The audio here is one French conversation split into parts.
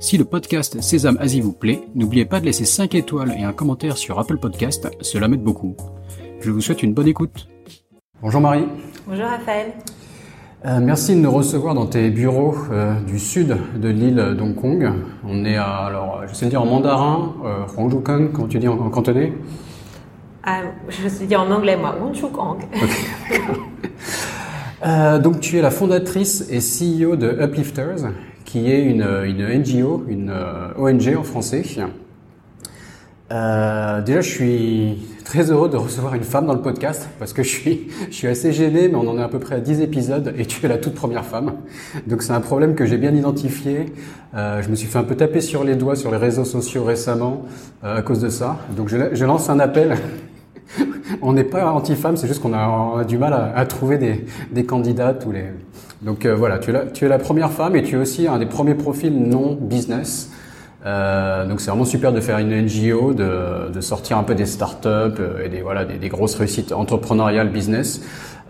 Si le podcast Sésame Asie vous plaît, n'oubliez pas de laisser 5 étoiles et un commentaire sur Apple Podcast, cela m'aide beaucoup. Je vous souhaite une bonne écoute. Bonjour Marie. Bonjour Raphaël. Euh, merci de nous recevoir dans tes bureaux euh, du sud de l'île d'Hong Kong. On est à, alors, je sais le dire en mandarin, euh, Kong, comment tu dis en, cantonais? Ah, Je sais dire en anglais moi, Kong. Euh, donc tu es la fondatrice et CEO de Uplifters, qui est une, une NGO, une euh, ONG en français. Euh, déjà, je suis très heureux de recevoir une femme dans le podcast parce que je suis, je suis assez gêné, mais on en est à peu près à 10 épisodes et tu es la toute première femme. Donc c'est un problème que j'ai bien identifié. Euh, je me suis fait un peu taper sur les doigts sur les réseaux sociaux récemment euh, à cause de ça. Donc je, je lance un appel. on n'est pas anti-femme, c'est juste qu'on a, du mal à, à trouver des, des candidates ou les, donc euh, voilà, tu es, la, première femme et tu es aussi un des premiers profils non business. Euh, donc c'est vraiment super de faire une NGO, de, de sortir un peu des startups euh, et des voilà des, grosses réussites entrepreneuriales business.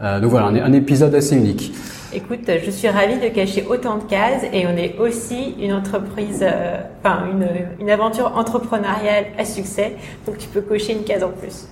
Donc voilà, un, épisode assez unique. Écoute, je suis ravie de cacher autant de cases et on est aussi une entreprise, enfin une, une aventure entrepreneuriale à succès. Donc tu peux cocher une case en plus.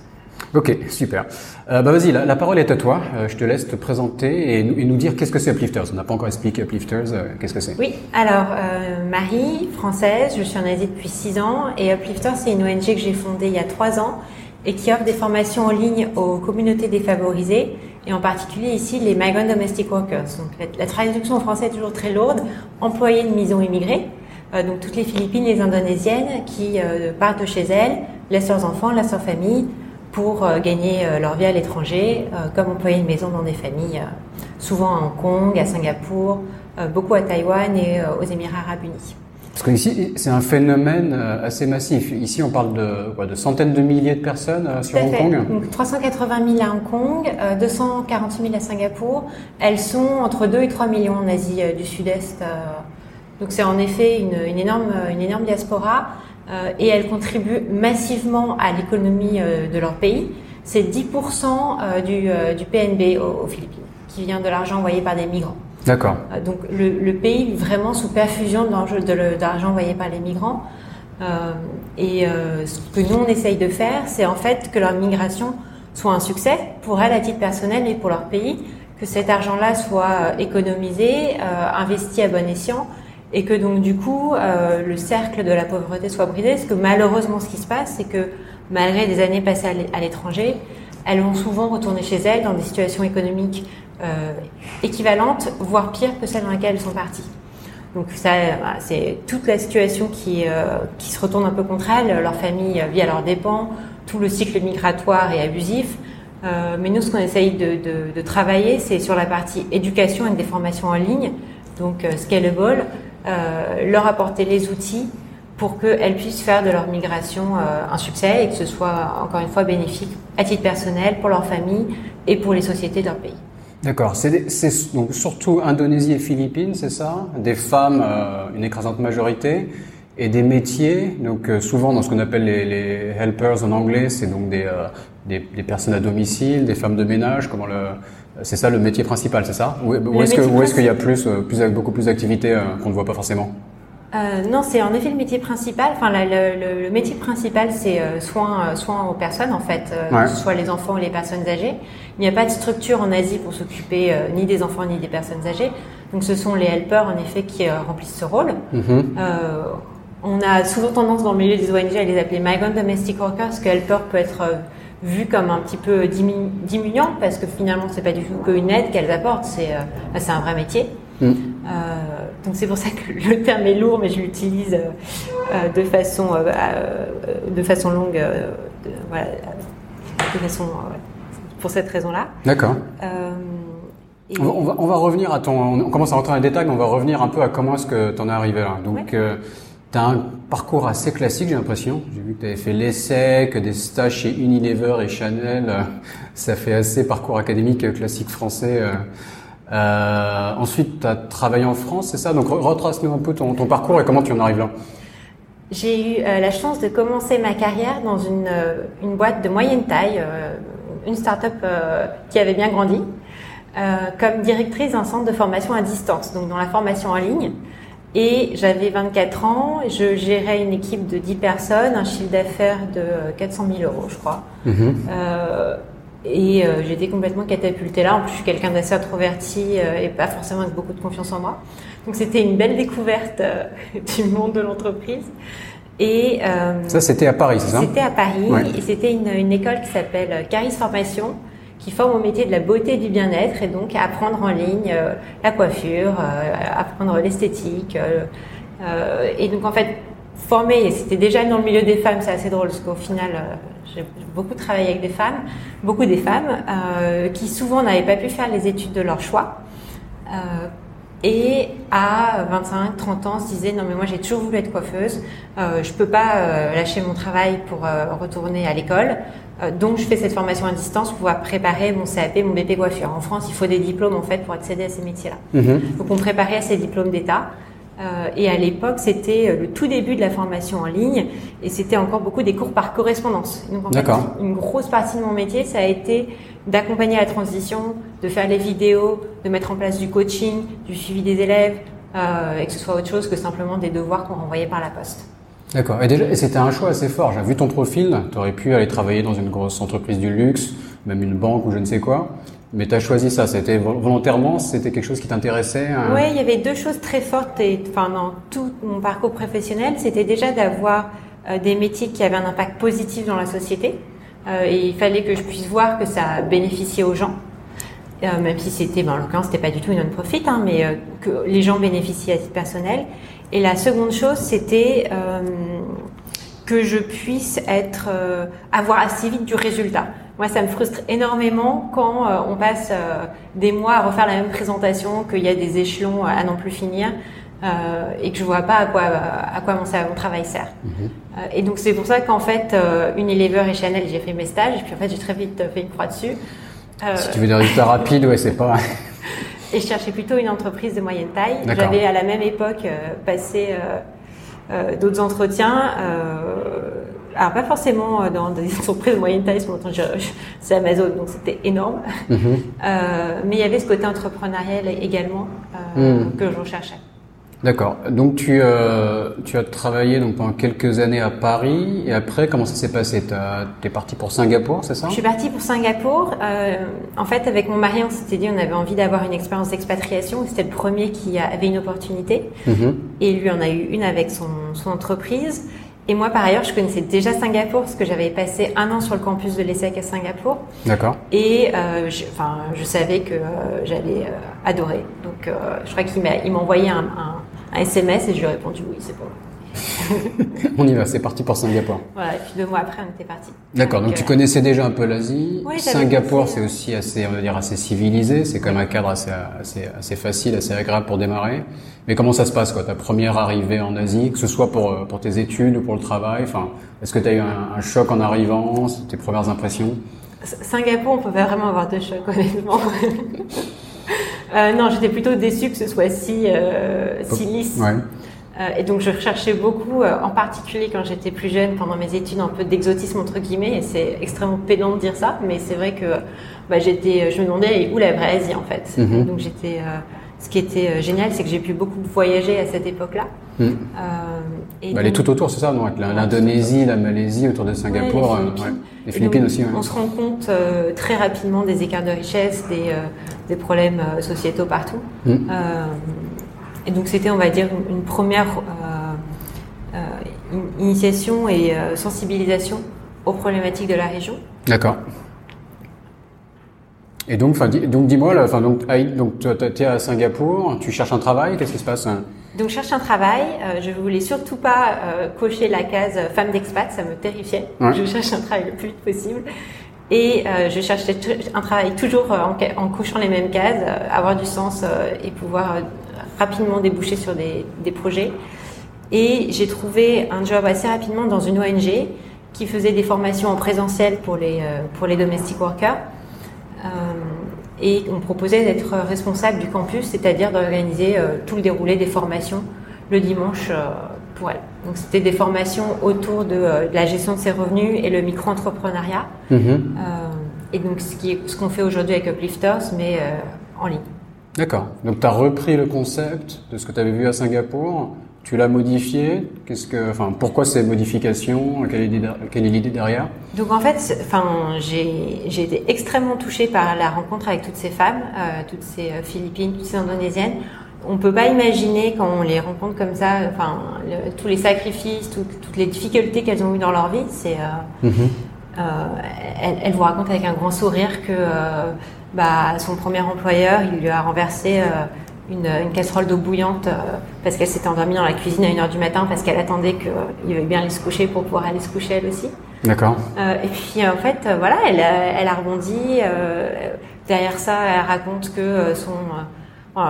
Ok, super. Euh, bah vas-y, la, parole est à toi. Euh, je te laisse te présenter et, nous dire qu'est-ce que c'est Uplifters. On n'a pas encore expliqué Uplifters. Euh, qu'est-ce que c'est Oui, alors euh, Marie, française, je suis en Asie depuis 6 ans et Uplifters, c'est une ONG que j'ai fondée il y a 3 ans et qui offre des formations en ligne aux communautés défavorisées et en particulier ici les migrant domestic workers. Donc la, traduction en français est toujours très lourde, employés de maison immigrés. Euh, donc toutes les Philippines, les Indonésiennes qui partent de chez elles, laissent leurs enfants, laissent leur famille pour euh, gagner euh, leur vie à l'étranger, euh, comme employer une maison dans des familles, souvent à Hong Kong, à Singapour, beaucoup à Taïwan et aux Émirats arabes unis. Parce que ici, c'est un phénomène assez massif. Ici, on parle de, quoi, de centaines de milliers de personnes sur Hong Kong. Donc, 380 000 à Hong Kong, 248 000 à Singapour. Elles sont entre 2 et 3 millions en Asie du Sud-Est. Donc, c'est en effet une, une, énorme, une énorme diaspora euh, et elles contribuent massivement à l'économie euh, de leur pays. C'est 10% euh, du, du PNB aux, aux, Philippines, qui vient de l'argent envoyé par des migrants. D'accord. donc le, le, pays vraiment sous perfusion d'argent envoyé par les migrants. et ce que nous on essaye de faire, c'est en fait que leur migration soit un succès pour elles à titre personnel et pour leur pays, que cet argent-là soit économisé, investi à bon escient et que donc du coup euh, le cercle de la pauvreté soit brisé. Parce que malheureusement, ce qui se passe, c'est que malgré des années passées à l'étranger, elles vont souvent retourner chez elles dans des situations économiques euh, équivalentes, voire pires que celles dans lesquelles elles sont parties. Donc ça, c'est toute la situation qui, euh, qui se retourne un peu contre elles. Leur famille vit à leurs dépens, tout le cycle migratoire est abusif. Euh, mais nous, ce qu'on essaye de, de, de travailler, c'est sur la partie éducation et des formations en ligne, donc euh, scalable, leur apporter les outils pour qu'elles puissent faire de leur migration euh, un succès et que ce soit encore une fois bénéfique à titre personnel, pour leur famille et pour les sociétés de leur pays. D'accord. C'est donc surtout Indonésie et Philippines, c'est ça? Des femmes, euh, une écrasante majorité, et des métiers. Donc euh, souvent dans ce qu'on appelle les, helpers en anglais, c'est donc euh, des, des, personnes à domicile, des femmes de ménage. Comment le c'est ça le métier principal, c'est ça? Ou, ou est-ce qu'il y a plus, euh, plus beaucoup plus d'activités qu'on ne voit pas forcément? Euh, non, c'est en effet le métier principal. Enfin, le, le, le métier principal, c'est euh, soin, soin aux personnes, en fait, euh, ouais. que ce soit les enfants ou les personnes âgées. Il n'y a pas de structure en Asie pour s'occuper euh, ni des enfants ni des personnes âgées. Donc, ce sont les helpers, en effet, qui remplissent ce rôle. Mm -hmm. on a souvent tendance dans le milieu des ONG à les appeler migrant domestic workers, parce que helper peut être vu comme un petit peu diminuant, parce que finalement, c'est pas du tout qu'une aide qu'elles apportent, c'est c'est un vrai métier. Mm. Donc c'est pour ça que le terme est lourd, mais je l'utilise euh, de façon euh, de façon longue, euh, de, voilà, de façon pour cette raison-là. D'accord. On, on, va, on va revenir à ton. On commence à rentrer dans les détails, mais on va revenir un peu à comment est-ce que tu en es arrivé là. Donc ouais. Tu as un parcours assez classique, j'ai l'impression. J'ai vu que tu avais fait l'essai, que des stages chez Unilever et Chanel. Ça fait assez parcours académique classique français. Euh, ensuite, tu as travaillé en France, c'est ça? Donc retrace-nous un peu ton, parcours et comment tu en arrives là. J'ai eu euh, la chance de commencer ma carrière dans une, euh, une boîte de moyenne taille, euh, une start-up qui avait bien grandi, comme directrice d'un centre de formation à distance, donc dans la formation en ligne. Et j'avais 24 ans, je gérais une équipe de 10 personnes, un chiffre d'affaires de 400 000 euros, je crois. Mm-hmm. Et euh, j'étais complètement catapultée là. En plus, je suis quelqu'un d'assez introverti euh, et pas forcément avec beaucoup de confiance en moi. Donc, c'était une belle découverte euh, du monde de l'entreprise. Et ça, c'était à Paris, c'est ça? C'était à Paris. Et c'était une, une, école qui s'appelle Caris Formation, qui forme au métier de la beauté et du bien-être, et donc apprendre en ligne la coiffure, apprendre l'esthétique. et donc, en fait, former, c'était déjà dans le milieu des femmes, c'est assez drôle, parce qu'au final, j'ai beaucoup travaillé avec des femmes, beaucoup des femmes euh, qui souvent n'avaient pas pu faire les études de leur choix. Et à 25, 30 ans, se disaient non mais moi j'ai toujours voulu être coiffeuse, euh, je peux pas euh, lâcher mon travail pour euh, retourner à l'école, euh, donc je fais cette formation à distance pour pouvoir préparer mon CAP, mon BP coiffure. En France, il faut des diplômes en fait pour accéder à ces métiers-là. Mm-hmm. Donc on préparait à ces diplômes d'État. Euh, et à l'époque, c'était euh, le tout début de la formation en ligne et c'était encore beaucoup des cours par correspondance. Donc en fait, une grosse partie de mon métier, ça a été d'accompagner la transition, de faire les vidéos, de mettre en place du coaching, du suivi des élèves, euh, et que ce soit autre chose que simplement des devoirs qu'on renvoyait par la poste. D'accord. Et déjà, et c'était un choix assez fort. J'ai vu ton profil. Tu aurais pu aller travailler dans une grosse entreprise du luxe, même une banque ou je ne sais quoi. Mais tu as choisi ça, c'était volontairement, c'était quelque chose qui t'intéressait hein? Oui, il y avait deux choses très fortes et, enfin, dans tout mon parcours professionnel. C'était déjà d'avoir euh, des métiers qui avaient un impact positif dans la société. Euh, et il fallait que je puisse voir que ça bénéficiait aux gens. Euh, même si c'était, ben, en l'occurrence, c'était pas du tout une non-profit, hein, mais euh, que les gens bénéficiaient à titre personnel. Et la seconde chose, c'était que je puisse être, avoir assez vite du résultat. Moi, ça me frustre énormément quand on passe des mois à refaire la même présentation, qu'il y a des échelons à n'en plus finir. Euh, et que je vois pas à quoi à quoi mon, mon travail sert. Mhm. Euh, et donc c'est pour ça qu'en fait Unilever et Chanel j'ai fait mes stages et puis en fait j'ai très vite fait une croix dessus. si tu veux des résultats rapides, ouais c'est pas. et je cherchais plutôt une entreprise de moyenne taille. J'avais à la même époque passé d'autres entretiens alors pas forcément euh, dans des entreprises de moyenne taille, c'est Amazon, donc c'était énorme. Mhm. Euh, mais il y avait ce côté entrepreneurial également euh, mhm. que je recherchais. D'accord. Donc tu, euh, tu as travaillé donc pendant quelques années à Paris et après comment ça s'est passé? Tu es parti pour Singapour, c'est ça? Je suis partie pour Singapour. Euh, en fait, avec mon mari, on s'était dit on avait envie d'avoir une expérience d'expatriation. C'était le premier qui avait une opportunité mhm. et lui en a eu une avec son, son entreprise. Et moi, par ailleurs, je connaissais déjà Singapour parce que j'avais passé un an sur le campus de l'ESSEC à Singapour. D'accord. Et euh, je, enfin, je savais que euh, j'allais euh, adorer. Donc, euh, je crois qu'il m'a, il m'a envoyé un, un, un, SMS et je lui ai répondu oui, c'est bon. on y va, c'est parti pour Singapour. Voilà, et puis deux mois après, on était parti. D'accord, donc, tu connaissais déjà un peu l'Asie. Oui, Singapour, c'est aussi assez, on va dire, assez civilisé. C'est quand même un cadre assez, assez, assez facile, assez agréable pour démarrer. Mais comment ça se passe, quoi, ta première arrivée en Asie, que ce soit pour, euh, pour tes études ou pour le travail? Enfin, est-ce que tu as eu un, choc en arrivant? Tes premières impressions? Singapour, on peut pas vraiment avoir de choc, honnêtement. euh, non, j'étais plutôt déçue que ce soit si, euh, si lisse. Ouais. Euh, et donc je recherchais beaucoup, euh, en particulier quand j'étais plus jeune, pendant mes études, un peu d'exotisme entre guillemets. Et c'est extrêmement pédant de dire ça, mais c'est vrai que bah, j'étais, je me demandais où la vraie Asie en fait? Mhm. Donc j'étais, euh, ce qui était génial, c'est que j'ai pu beaucoup voyager à cette époque-là. Mhm. et bah, elle est tout autour, c'est ça, donc l'Indonésie, la Malaisie, autour de Singapour, les Philippines, aussi. On se rend compte très rapidement des écarts de richesse, des, des problèmes sociétaux partout. Mhm. Et donc c'était, on va dire, une première euh, euh, initiation et euh, sensibilisation aux problématiques de la région. D'accord. Et donc, donc dis-moi, enfin, donc, donc tu es à Singapour, tu cherches un travail, qu'est-ce qui se passe hein? Donc, je cherche un travail. je voulais surtout pas cocher la case femme d'expat, ça me terrifiait. Je cherche un travail le plus vite possible. Et je cherchais un travail toujours en, en, cochant les mêmes cases, avoir du sens et pouvoir rapidement déboucher sur des, des projets. Et j'ai trouvé un job assez rapidement dans une ONG qui faisait des formations en présentiel pour les, pour les domestic workers. et on proposait d'être responsable du campus, c'est-à-dire d'organiser tout le déroulé des formations le dimanche pour elle. Donc c'était des formations autour de, la gestion de ses revenus et le micro-entrepreneuriat. Mm-hmm. et donc ce qu'on ce qu'on fait aujourd'hui avec Uplifters, mais en ligne. D'accord. Donc tu as repris le concept de ce que tu avais vu à Singapour, tu l'as modifié. Qu'est-ce que, enfin, pourquoi ces modifications Quelle est l'idée derrière? Donc en fait, enfin, j'ai été extrêmement touchée par la rencontre avec toutes ces femmes, euh, toutes ces euh, Philippines, toutes ces Indonésiennes. On peut pas imaginer quand on les rencontre comme ça, enfin, tous les sacrifices, toutes les difficultés qu'elles ont eues dans leur vie. C'est, euh, mm-hmm. elles, vous racontent avec un grand sourire que bah, son premier employeur, il lui a renversé euh, une, casserole d'eau bouillante euh, parce qu'elle s'était endormie dans la cuisine à 1h du matin parce qu'elle attendait qu'il avait bien aller se coucher pour pouvoir aller se coucher elle aussi. D'accord. Euh, et puis en fait, voilà, elle, elle a rebondi. derrière ça, elle raconte que son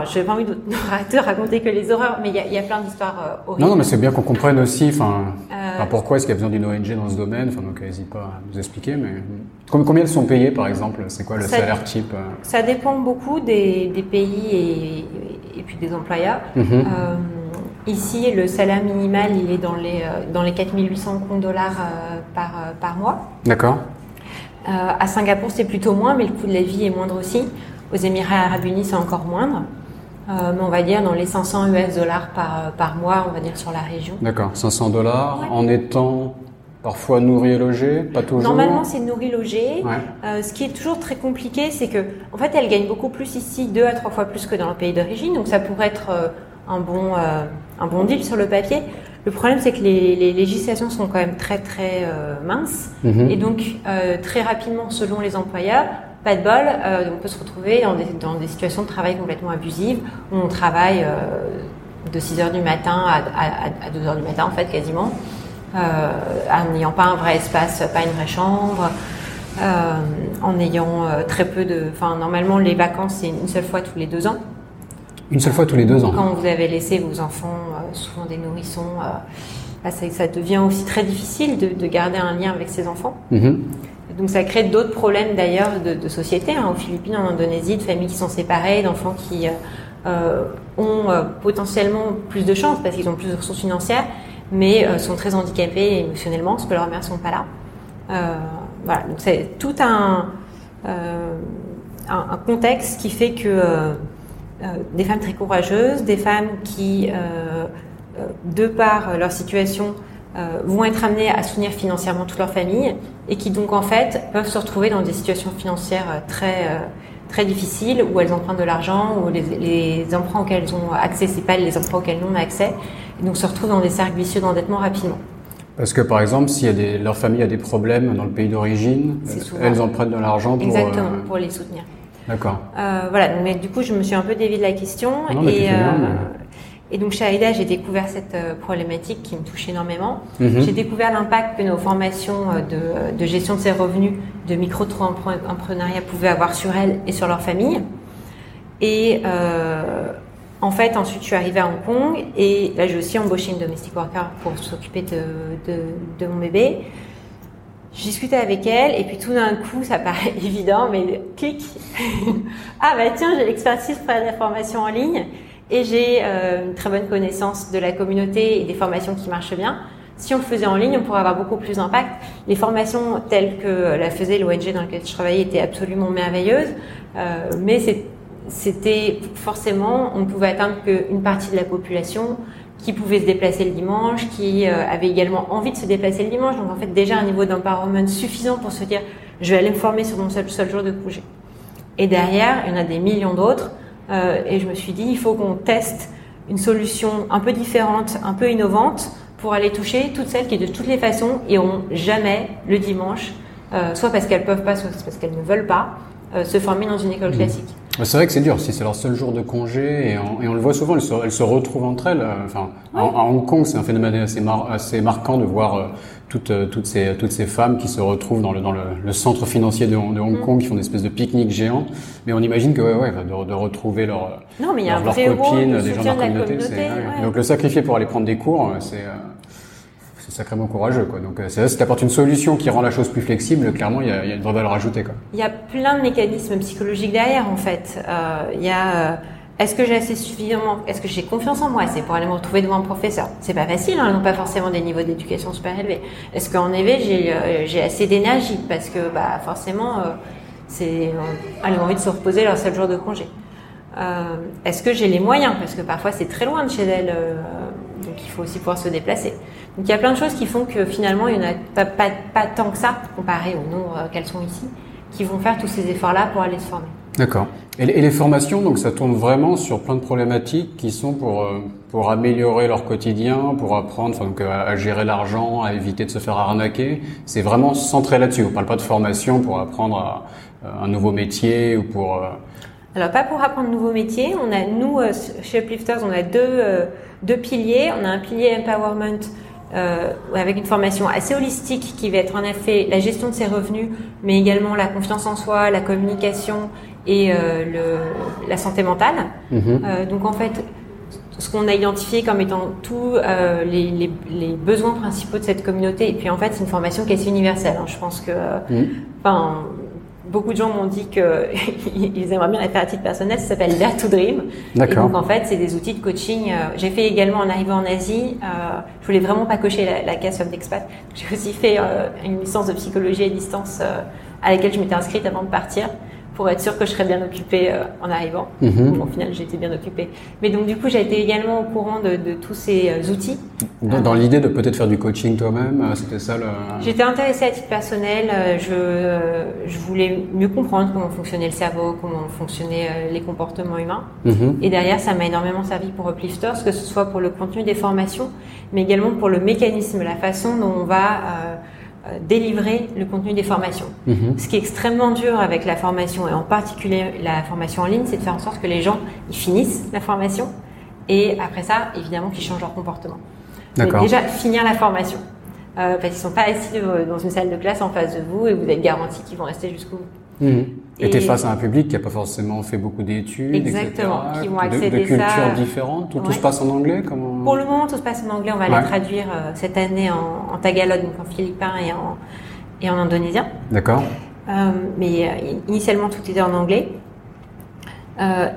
je n'ai pas envie de, de, raconter que les horreurs, mais il y, y, a plein d'histoires euh, horribles. Non, non, mais c'est bien qu'on comprenne aussi, enfin, euh... pourquoi est-ce qu'il y a besoin d'une ONG dans ce domaine. Enfin, donc n'hésite pas à nous expliquer. Mais combien elles sont payées, par exemple? C'est quoi le salaire type euh? Ça dépend beaucoup des, des pays et, et, puis des employeurs. Mm-hmm. euh, ici, le salaire minimal, il est dans les dans les 4800 dollars par par mois. D'accord. à Singapour, c'est plutôt moins, mais le coût de la vie est moindre aussi. Aux Émirats Arabes Unis, c'est encore moindre. Euh, mais on va dire dans les 500 US dollars par, euh, par mois, on va dire sur la région. D'accord, 500 dollars en étant parfois nourri et logé, pas toujours. Normalement, c'est nourri logé. Euh, ce qui est toujours très compliqué, c'est que en fait, elle gagne beaucoup plus ici, deux à trois fois plus que dans le pays d'origine. Donc, ça pourrait être euh, un bon un bon deal sur le papier. Le problème, c'est que les, les, législations sont quand même très très minces mhm. et donc très rapidement, selon les employeurs, pas de bol, euh, on peut se retrouver dans des, dans des, situations de travail complètement abusives, où on travaille euh, de 6 heures du matin à, à, à, 2 heures du matin, en fait, quasiment, euh, en n'ayant pas un vrai espace, pas une vraie chambre, en ayant très peu de... Enfin, normalement, les vacances, c'est une seule fois tous les deux ans. Une seule fois tous les deux ans Quand vous avez laissé vos enfants, souvent des nourrissons, ça, ça, devient aussi très difficile de, de, garder un lien avec ses enfants. Mm-hmm. Donc ça crée d'autres problèmes d'ailleurs de, société, hein, aux Philippines, en Indonésie, de familles qui sont séparées, d'enfants qui euh, euh ont euh, potentiellement plus de chance parce qu'ils ont plus de ressources financières, mais sont très handicapés émotionnellement parce que leurs mères sont pas là. voilà, donc c'est tout un, un, contexte qui fait que des femmes très courageuses, des femmes qui, de par leur situation, euh, vont être amenés à soutenir financièrement toute leur famille et qui donc en fait peuvent se retrouver dans des situations financières euh, très euh, très difficiles où elles empruntent de l'argent ou les, les, emprunts auxquels elles ont accès c'est pas les emprunts auxquels elles n'ont accès et donc se retrouvent dans des cercles vicieux d'endettement rapidement. Parce que par exemple, si des, leur famille a des problèmes dans le pays d'origine, elles empruntent de l'argent pour exactement pour les soutenir. D'accord. Euh, voilà, mais du coup, je me suis un peu dévié de la question non, et, et donc chez AIDA, j'ai découvert cette euh, problématique qui me touche énormément. Mhm. J'ai découvert l'impact que nos formations euh, de, de, gestion de ses revenus, de micro-entrepreneuriat pouvaient avoir sur elles et sur leur famille. Et euh, en fait, ensuite, je suis arrivée à Hong Kong et là, j'ai aussi embauché une domestic worker pour s'occuper de, de, de, mon bébé. Je discutais avec elle et puis tout d'un coup, ça paraît évident, mais clic. ah bah tiens, j'ai l'expertise pour la formation en ligne et j'ai euh, une très bonne connaissance de la communauté et des formations qui marchent bien. Si on le faisait en ligne, on pourrait avoir beaucoup plus d'impact. Les formations telles que la faisait l'ONG dans laquelle je travaillais étaient absolument merveilleuses, euh, mais c'était forcément, on ne pouvait atteindre qu'une partie de la population qui pouvait se déplacer le dimanche, qui euh, avait également envie de se déplacer le dimanche. Donc en fait déjà un niveau d'empowerment suffisant pour se dire je vais aller me former sur mon seul, seul jour de congé. Et derrière, il y en a des millions d'autres euh, et je me suis dit, il faut qu'on teste une solution un peu différente, un peu innovante, pour aller toucher toutes celles qui, de toutes les façons, n'ont jamais le dimanche, euh, soit parce qu'elles peuvent pas, soit parce qu'elles ne veulent pas, euh, se former dans une école mmh. classique. C'est vrai que c'est dur, si c'est leur seul jour de congé, et on, et on le voit souvent, elles se, elles se, retrouvent entre elles. Euh, enfin, à, Hong Kong, c'est un phénomène assez, mar, assez marquant de voir euh, toutes, euh, toutes, ces, toutes ces femmes qui se retrouvent dans le, dans le, le centre financier de, de Hong mm. Kong, qui font des espèces de pique-nique géants. Mais on imagine que, ouais, ouais, de, de retrouver leur, mais leur, leurs copines, des gens de leur communauté. communauté. Ouais, ouais. Donc le sacrifier pour aller prendre des cours, c'est c'est sacrément courageux. Quoi. Donc c'est vrai, si tu apportes une solution qui rend la chose plus flexible, clairement, il y a, une vraie valeur ajoutée. Quoi. Il y a plein de mécanismes psychologiques derrière, en fait. Euh, il y a... Euh, est-ce que j'ai assez suffisamment, est-ce que j'ai confiance en moi? C'est pour aller me retrouver devant un professeur. C'est pas facile, hein, ils n'ont pas forcément des niveaux d'éducation super élevés. Est-ce qu'en effet j'ai euh, j'ai assez d'énergie? Parce que bah forcément, euh, elles ont envie de se reposer leur seul jour de congé. Euh, est-ce que j'ai les moyens? Parce que parfois c'est très loin de chez elles, donc il faut aussi pouvoir se déplacer. Donc il y a plein de choses qui font que finalement il n'y en a pas, pas, pas, tant que ça comparé au nombre qu'elles sont ici, qui vont faire tous ces efforts-là pour aller se former. D'accord. Et, et, les formations, donc ça tourne vraiment sur plein de problématiques qui sont pour euh, pour améliorer leur quotidien, pour apprendre enfin, donc, à, à gérer l'argent, à éviter de se faire arnaquer. C'est vraiment centré là-dessus. On parle pas de formation pour apprendre à, à un nouveau métier ou pour. Euh... Alors pas pour apprendre un nouveau métier. On a nous euh, chez Uplifters, on a deux euh, deux piliers. On a un pilier empowerment euh, avec une formation assez holistique qui va être en effet la gestion de ses revenus, mais également la confiance en soi, la communication et euh, le, la santé mentale. Mhm. Euh, donc en fait, ce qu'on a identifié comme étant tous les, les, les, besoins principaux de cette communauté, et puis en fait c'est une formation qui est assez universelle. Hein. Je pense que, Mhm. Beaucoup de gens m'ont dit qu'ils aimeraient bien la faire à titre personnel. Ça s'appelle Dare to Dream. Et donc en fait, c'est des outils de coaching. Euh, J'ai fait également en arrivant en Asie. Euh, je voulais vraiment pas cocher la, la case Somme d'expat. J'ai aussi fait euh, une licence de psychologie à distance euh, à laquelle je m'étais inscrite avant de partir pour être sûre que je serais bien occupée euh, en arrivant. Bon, au final, été bien occupée. Mais donc du coup, j'ai été également au courant de, de tous ces euh, outils. Dans, dans l'idée de peut-être faire du coaching toi-même, euh, c'était ça le. J'étais intéressée à titre personnel. euh, Je, euh, je voulais mieux comprendre comment fonctionnait le cerveau, comment fonctionnaient euh, les comportements humains. Mhm. Et derrière, ça m'a énormément servi pour Uplifters, que ce soit pour le contenu des formations, mais également pour le mécanisme, la façon dont on va euh, euh, délivrer le contenu des formations. Mhm. Ce qui est extrêmement dur avec la formation, et en particulier la formation en ligne, c'est de faire en sorte que les gens ils finissent la formation, et après ça, évidemment, qu'ils changent leur comportement. Mais déjà, finir la formation. Euh, parce qu'ils sont pas assis euh, dans une salle de classe en face de vous et vous êtes garanti qu'ils vont rester jusqu'au bout. Mhm. Et t'es Et- face à un public qui a pas forcément fait beaucoup d'études, Exactement, etc., qui vont de- accéder de, cultures ça- différentes. Tout, tout se passe en anglais, comment Pour le moment, tout se passe en anglais. On va Ouais. les traduire euh, cette année en, en tagalog, donc en philippin et en, et en indonésien. D'accord. Euh, mais euh, initialement, tout était en anglais.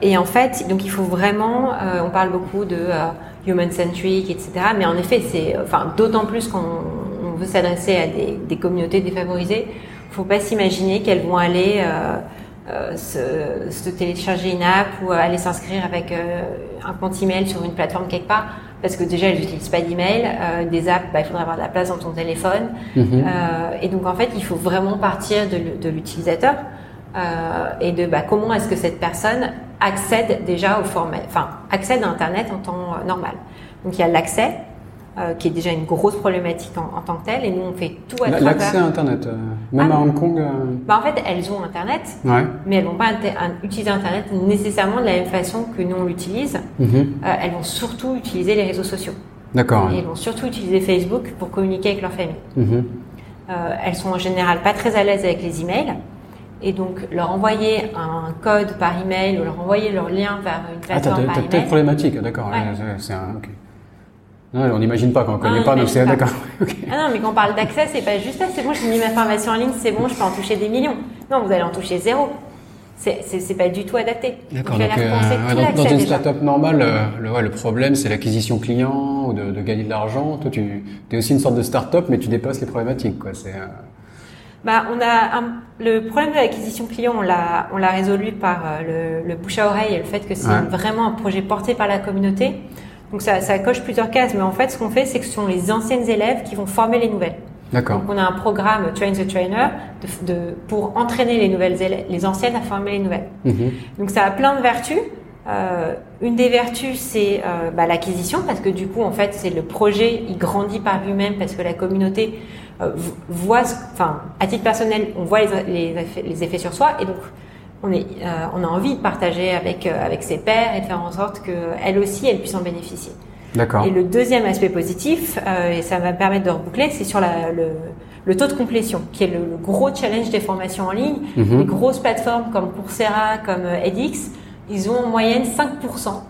Et en fait, donc il faut vraiment, on parle beaucoup de human centric, etc. Mais en effet, c'est, enfin, d'autant plus qu'on on veut s'adresser à des, des communautés défavorisées, faut pas s'imaginer qu'elles vont aller euh, euh, se, se télécharger une app ou aller s'inscrire avec euh, un compte email sur une plateforme quelque part. Parce que déjà, elles n'utilisent pas d'email. Euh, des apps, bah, il faudra avoir de la place dans ton téléphone. Mhm. Euh, et donc, en fait, il faut vraiment partir de, l'utilisateur euh, et de bah, comment est-ce que cette personne accède déjà au format, enfin, accède à Internet en temps normal. Donc, il y a l'accès, euh, qui est déjà une grosse problématique en, en tant que telle. Et nous, on fait tout à travers. L'accès à Internet, euh, même Ah, à Hong Kong. euh, Bah, en fait, elles ont Internet, Ouais. mais elles vont pas inter- utiliser Internet nécessairement de la même façon que nous on l'utilise. Mhm. Elles vont surtout utiliser les réseaux sociaux. D'accord. Et elles vont surtout utiliser Facebook pour communiquer avec leur famille. Mhm. Euh, elles sont en général pas très à l'aise avec les emails. Et donc, leur envoyer un code par email ou leur envoyer leur lien vers une Ah, t'as plateforme t'as- par t'as email. peut-être problématique, d'accord. Ouais. c'est- un. Non, on n'imagine pas quand on Ah, connaît on pas, donc c'est d'accord. Ah non, mais quand on parle d'accès, c'est pas juste, ah, c'est bon, j'ai mis ma formation en ligne, c'est bon, je peux en toucher des millions. Non, vous allez en toucher zéro. C'est- pas du tout adapté. D'accord. Donc, euh, ouais, dans, dans une startup normale, euh, le, ouais, le problème c'est l'acquisition client ou de, de gagner de l'argent. Toi, tu es aussi une sorte de startup, mais tu dépasses les problématiques, quoi. Euh, Bah, on a un- le problème de l'acquisition client, on l'a, résolu par euh, le, le bouche à oreille et le fait que c'est Ouais. vraiment un projet porté par la communauté. Donc ça, ça coche plusieurs cases, mais en fait, ce qu'on fait, c'est que ce sont les anciennes élèves qui vont former les nouvelles. D'accord. Donc on a un programme Train the Trainer de, de- pour entraîner les nouvelles élèves, les anciennes à former les nouvelles. Mhm. Donc ça a plein de vertus. Euh, une des vertus, c'est euh, bah, l'acquisition, parce que du coup, en fait, c'est le projet, il grandit par lui-même, parce que la communauté euh, voit, enfin, à titre personnel, on voit les, les effets, les effets sur soi, et donc on, est, on a envie de partager avec, avec ses pairs et de faire en sorte qu'elle aussi, elle puisse en bénéficier. D'accord. Et le deuxième aspect positif, et ça va me permettre de reboucler, c'est sur la, le, le taux de complétion, qui est le, gros challenge des formations en ligne. Mhm. Les grosses plateformes comme Coursera, comme edX, ils ont en moyenne 5%.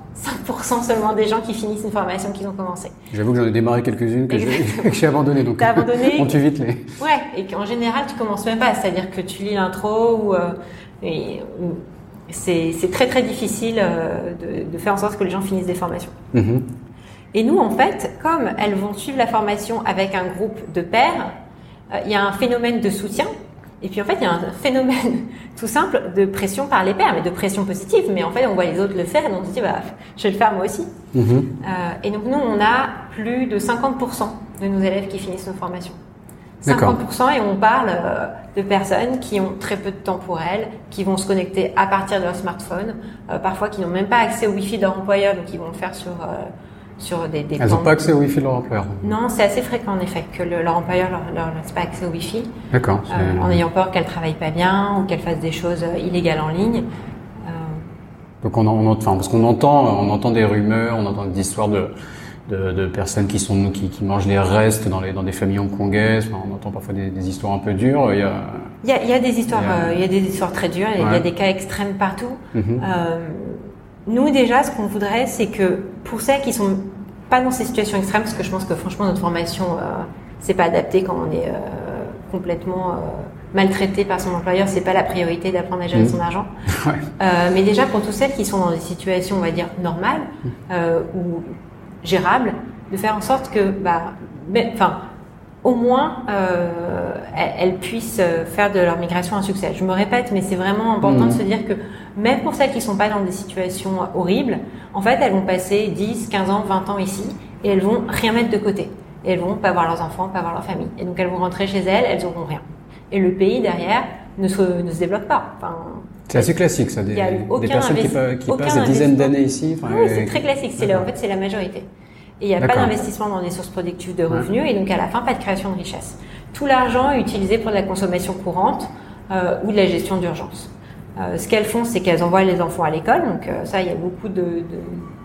5% seulement des gens qui finissent une formation qu'ils ont commencé. J'avoue que j'en ai démarré quelques-unes que j'ai abandonnées. Donc, abandonné. on tue vite les. Ouais, et qu'en général, tu commences même pas. C'est-à-dire que tu lis l'intro ou. Euh, c'est très très difficile euh, de, de, faire en sorte que les gens finissent des formations. Mhm. Et nous, en fait, comme elles vont suivre la formation avec un groupe de pairs, euh, il y a un phénomène de soutien. Et puis en fait, il y a un phénomène tout simple de pression par les pairs, mais de pression positive. Mais en fait, on voit les autres le faire et on se dit, bah, je vais le faire moi aussi. Mm-hmm. Euh, et donc nous, on a plus de 50% de nos élèves qui finissent nos formations. 50% et on parle euh, de personnes qui ont très peu de temps pour elles, qui vont se connecter à partir de leur smartphone, parfois qui n'ont même pas accès au Wi-Fi de leur employeur, donc ils vont le faire sur sur des, des Elles n'ont pas accès au Wi-Fi de leur employeur Non, c'est assez fréquent en effet que le, leur employeur leur, leur laisse pas accès au Wi-Fi. D'accord. Euh, en ayant peur qu'elles travaillent pas bien ou qu'elles fassent des choses euh, illégales en ligne. Euh... Donc on, on enfin, parce qu'on entend, on entend des rumeurs, on entend des histoires de, de, de personnes qui sont qui, qui, mangent les restes dans les dans des familles hongkongaises. Enfin, on entend parfois des, des, histoires un peu dures. Il y a il y a, il y a des histoires, il y a... il y a des histoires très dures. Il y a des cas extrêmes partout. Mm-hmm. Nous déjà, ce qu'on voudrait, c'est que pour celles qui sont pas dans ces situations extrêmes, parce que je pense que franchement notre formation euh, c'est pas adapté quand on est euh, complètement euh, maltraité par son employeur. C'est pas la priorité d'apprendre à gérer mmh. son argent. Ouais. Euh, mais déjà pour toutes celles qui sont dans des situations, on va dire normales mmh. ou gérables, de faire en sorte que, bah, enfin au moins euh, elles, puissent faire de leur migration un succès. Je me répète, mais c'est vraiment important de mmh. se dire que même pour celles qui ne sont pas dans des situations horribles, en fait, elles vont passer 10, 15 ans, 20 ans ici et elles vont rien mettre de côté. Et elles vont pas voir leurs enfants, pas voir leur famille. Et donc elles vont rentrer chez elles, elles auront rien. Et le pays derrière ne se, ne se développe pas. Enfin, c'est assez classique, ça, des, des personnes qui, qui passent des dizaines d'années ici. oui, c'est très classique. C'est en fait, c'est la majorité. Et il n'y a pas d'investissement dans des sources productives de revenus et donc à la fin, pas de création de richesse. Tout l'argent est utilisé pour de la consommation courante euh, ou de la gestion d'urgence. Euh, ce qu'elles font, c'est qu'elles envoient les enfants à l'école. Donc euh, ça, il y a beaucoup de, de,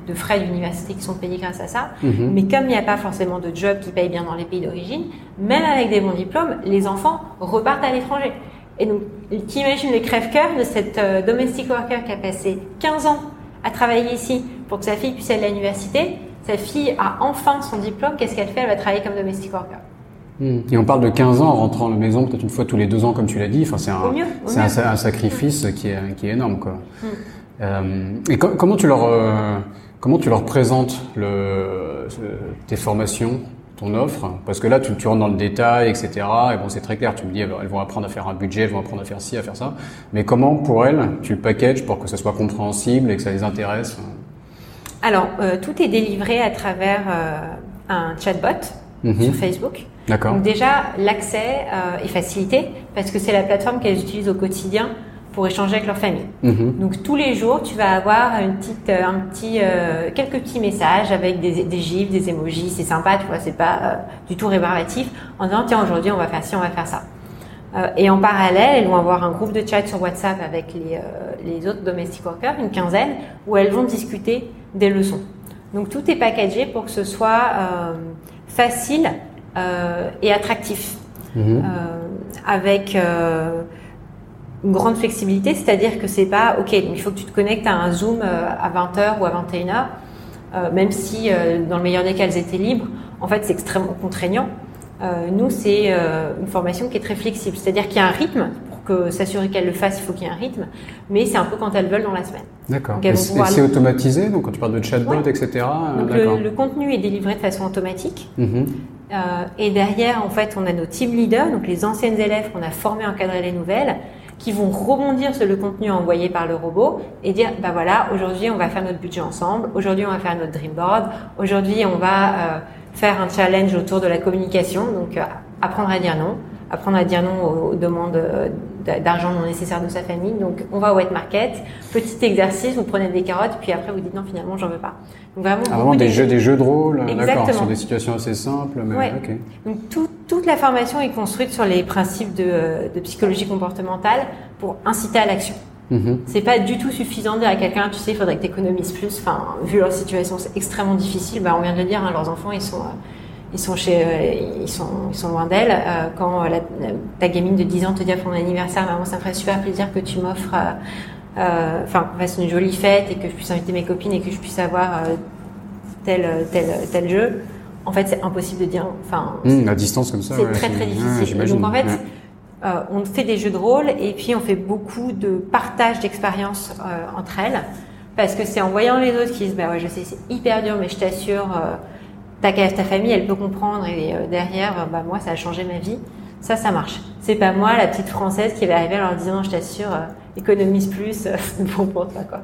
de frais d'université qui sont payés grâce à ça. Mhm. Mais comme il n'y a pas forcément de job qui paye bien dans les pays d'origine, même avec des bons diplômes, les enfants repartent à l'étranger. Et donc, t'imagines les crève-cœur de cette euh, domestic worker qui a passé 15 ans à travailler ici pour que sa fille puisse aller à l'université. Sa fille a enfin son diplôme. Qu'est-ce qu'elle fait? Elle va travailler comme domestic worker. Hmm. Et on parle de 15 ans en rentrant à la maison, peut-être une fois tous les deux ans, comme tu l'as dit. Enfin, c'est un, c'est un, un, sacrifice qui est, qui est énorme, quoi. Hmm. Euh, et comment tu leur, euh, comment tu leur présentes le, tes formations, ton offre? Parce que là, tu, tu rentres dans le détail, etc. Et bon, c'est très clair. Tu me dis, elles vont apprendre à faire un budget, elles vont apprendre à faire ci, à faire ça. Mais comment, pour elles, tu le packages pour que ça soit compréhensible et que ça les intéresse? Alors, euh, tout est délivré à travers euh, un chatbot mhm. sur Facebook. Donc déjà, l'accès euh, est facilité parce que c'est la plateforme qu'elles utilisent au quotidien pour échanger avec leur famille. Mhm. Donc tous les jours, tu vas avoir une petite, euh, un petit, euh, quelques petits messages avec des, des gifs, des emojis. C'est sympa, tu vois, c'est pas euh, du tout rébarbatif. En disant tiens aujourd'hui on va faire ci, on va faire ça. Euh, et en parallèle, elles vont avoir un groupe de chat sur WhatsApp avec les, les autres domestic workers, une quinzaine, où elles vont discuter des leçons. Donc tout est packagé pour que ce soit facile euh, et attractif, mhm. euh, avec euh, une grande flexibilité, c'est-à-dire que c'est pas ok, il faut que tu te connectes à un Zoom à 20h ou à 21h, même si dans le meilleur des cas elles étaient libres, en fait c'est extrêmement contraignant. nous, c'est une formation qui est très flexible, c'est-à-dire qu'il y a un rythme que s'assurer qu'elles le fassent, il faut qu'il y ait un rythme, mais c'est un peu quand elles veulent dans la semaine. D'accord. Et c'est automatisé, donc quand tu parles de chatbot, etc. Donc le, le, contenu est délivré de façon automatique. Mhm. Euh, et derrière, en fait, on a nos team leaders, donc les anciennes élèves qu'on a formées à encadrer les nouvelles, qui vont rebondir sur le contenu envoyé par le robot et dire, bah voilà, aujourd'hui on va faire notre budget ensemble, aujourd'hui on va faire notre dream board, aujourd'hui on va euh, faire un challenge autour de la communication, donc euh, apprendre à dire non, apprendre à dire non aux, demandes d'argent non nécessaire de sa famille. Donc, on va au wet market, petit exercice, vous prenez des carottes, puis après vous dites non, finalement, j'en veux pas. Donc vraiment, ah, vraiment des jeux, des jeux de rôle, d'accord, sur des situations assez simples. Mais ouais. Donc tout, toute la formation est construite sur les principes de, de psychologie comportementale pour inciter à l'action. Mhm. C'est pas du tout suffisant de dire à quelqu'un, tu sais, il faudrait que tu économises plus. Enfin, vu leur situation, c'est extrêmement difficile. Bah, on vient de le dire, hein, leurs enfants, ils sont, euh, ils sont chez, euh, ils sont, ils sont loin d'elle. Euh, quand la, ta gamine de 10 ans te dit à ton anniversaire, maman, ça me ferait super plaisir que tu m'offres, enfin, qu'on fasse une jolie fête et que je puisse inviter mes copines et que je puisse avoir tel, tel, tel jeu. En fait, c'est impossible de dire. Enfin, mmh, à distance comme ça. C'est très très difficile. donc en fait. Euh, on fait des jeux de rôle et puis on fait beaucoup de partage d'expériences euh, entre elles. Parce que c'est en voyant les autres qui disent, bah ouais, je sais, c'est hyper dur, mais je t'assure, euh, ta, ta famille, elle peut comprendre et derrière, bah moi, ça a changé ma vie. Ça, ça marche. C'est pas moi, la petite française, qui va arriver en leur disant, je t'assure, économise plus, c'est bon pour toi, quoi.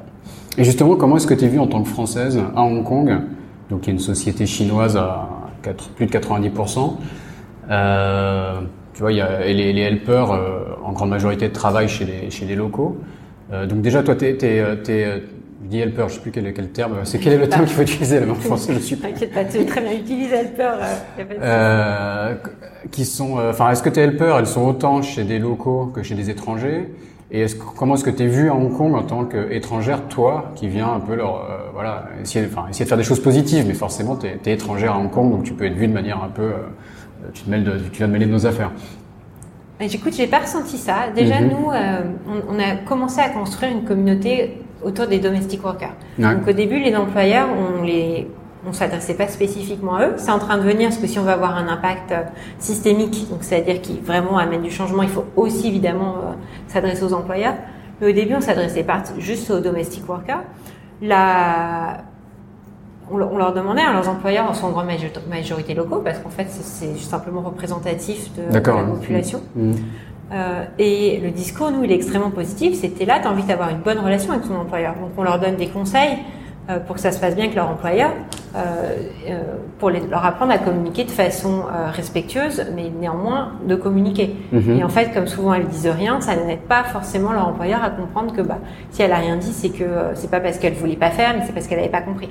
Et justement, comment est-ce que tu es vue en tant que française à Hong Kong, donc qui est une société chinoise à 4, plus de 90%, euh, tu vois, il y a les, les helpers, euh, en grande majorité, travaillent chez les, chez locaux. Euh, donc déjà, toi, tu es, je dis helper, je sais plus quel, quel terme, c'est quel est le terme qu'il faut utiliser là en français, je suis pas. T'inquiète pas, tu veux très bien utiliser helper. Euh, euh, qui sont, euh, enfin, est-ce que tes helpers, elles sont autant chez des locaux que chez des étrangers? Et est-ce, comment est-ce que tu es vue à Hong Kong en tant qu'étrangère, toi, qui vient un peu leur, voilà, essayer, enfin, essayer de faire des choses positives, mais forcément, tu es, étrangère à Hong Kong, donc tu peux être vue de manière un peu tu, te mêles de, tu vas te mêler de nos affaires. J'écoute, j'ai pas ressenti ça. Déjà, mhm. nous, euh, on, a commencé à construire une communauté autour des domestic workers. Donc, au début, les employeurs, on les, on s'adressait pas spécifiquement à eux. C'est en train de venir parce que si on veut avoir un impact euh, systémique, donc c'est-à-dire qui vraiment amène du changement, il faut aussi évidemment euh, s'adresser aux employeurs. Mais au début, on s'adressait pas juste aux domestic workers. La, on, leur demandait, hein, leurs employeurs en sont en grande majorité locaux, parce qu'en fait, c'est simplement représentatif de, la population. Mmh. Euh, et le discours, nous, il est extrêmement positif. C'était là, tu as envie d'avoir une bonne relation avec ton employeur. Donc, on leur donne des conseils euh, pour que ça se passe bien avec leur employeur, euh, pour leur apprendre à communiquer de façon respectueuse, mais néanmoins de communiquer. Mmh. Et en fait, comme souvent elles disent rien, ça n'aide pas forcément leur employeur à comprendre que bah, si elle a rien dit, c'est que c'est pas parce qu'elle voulait pas faire, mais c'est parce qu'elle n'avait pas compris.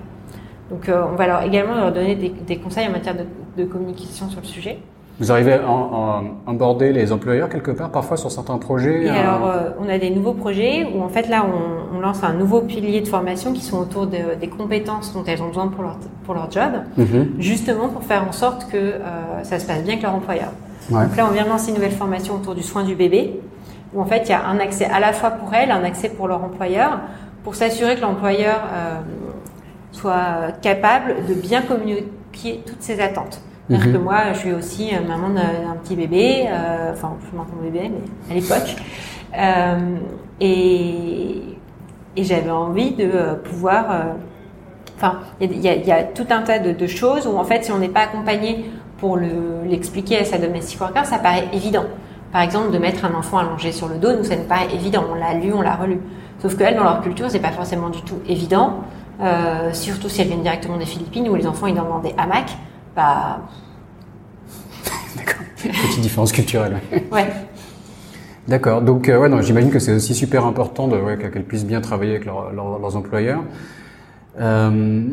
Donc euh, on va leur également leur donner des, conseils en matière de, communication sur le sujet. Vous arrivez à, aborder les employeurs quelque part, parfois sur certains projets Et alors, euh, on a des nouveaux projets où en fait là, on, lance un nouveau pilier de formation qui sont autour des compétences dont elles ont besoin pour leur, pour leur job, mhm. justement pour faire en sorte que euh, ça se passe bien avec leur employeur. Donc là, on vient de lancer une nouvelle formation autour du soin du bébé, où en fait, il y a un accès à la fois pour elles, un accès pour leur employeur, pour s'assurer que l'employeur soit capable de bien communiquer toutes ses attentes. Mhm. que moi, je suis aussi euh, maman d'un petit bébé, euh, enfin, plus maintenant bébé, mais à l'époque. Euh, et, et j'avais envie de pouvoir. Euh, enfin, il y, y, a tout un tas de, de, choses où, en fait, si on n'est pas accompagné pour l'expliquer à sa domestique worker, ça paraît évident. Par exemple, de mettre un enfant allongé sur le dos, nous, ça nous paraît évident. On l'a lu, on l'a relu. Sauf qu'elles, dans leur culture, c'est pas forcément du tout évident. Surtout si elles viennent directement des Philippines où les enfants ils demandent des hamacs, bah. D'accord. Petite différence culturelle. ouais. D'accord. Donc, euh, ouais, non, j'imagine que c'est aussi super important de, ouais, qu'elles puissent bien travailler avec leur, leurs employeurs. Euh,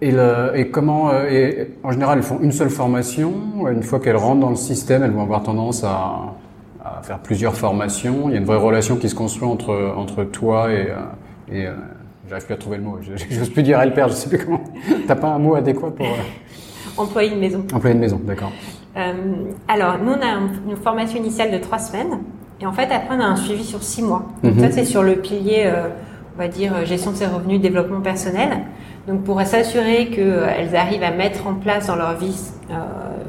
et, le, et, comment euh, et En général, elles font une seule formation. Une fois qu'elles rentrent dans le système, elles vont avoir tendance à, à, faire plusieurs formations. Il y a une vraie relation qui se construit entre entre toi et, et J'arrive plus à trouver le mot. J'ose plus dire helper, je sais plus comment. T'as pas un mot adéquat pour. Euh, Employer une maison. Employer une maison, d'accord. Euh, alors, nous, on a une formation initiale de trois semaines. Et en fait, après, on a un suivi sur six mois. Donc, mhm. ça, c'est sur le pilier, euh, on va dire, gestion de ses revenus, développement personnel. Donc, pour s'assurer qu'elles arrivent à mettre en place dans leur vie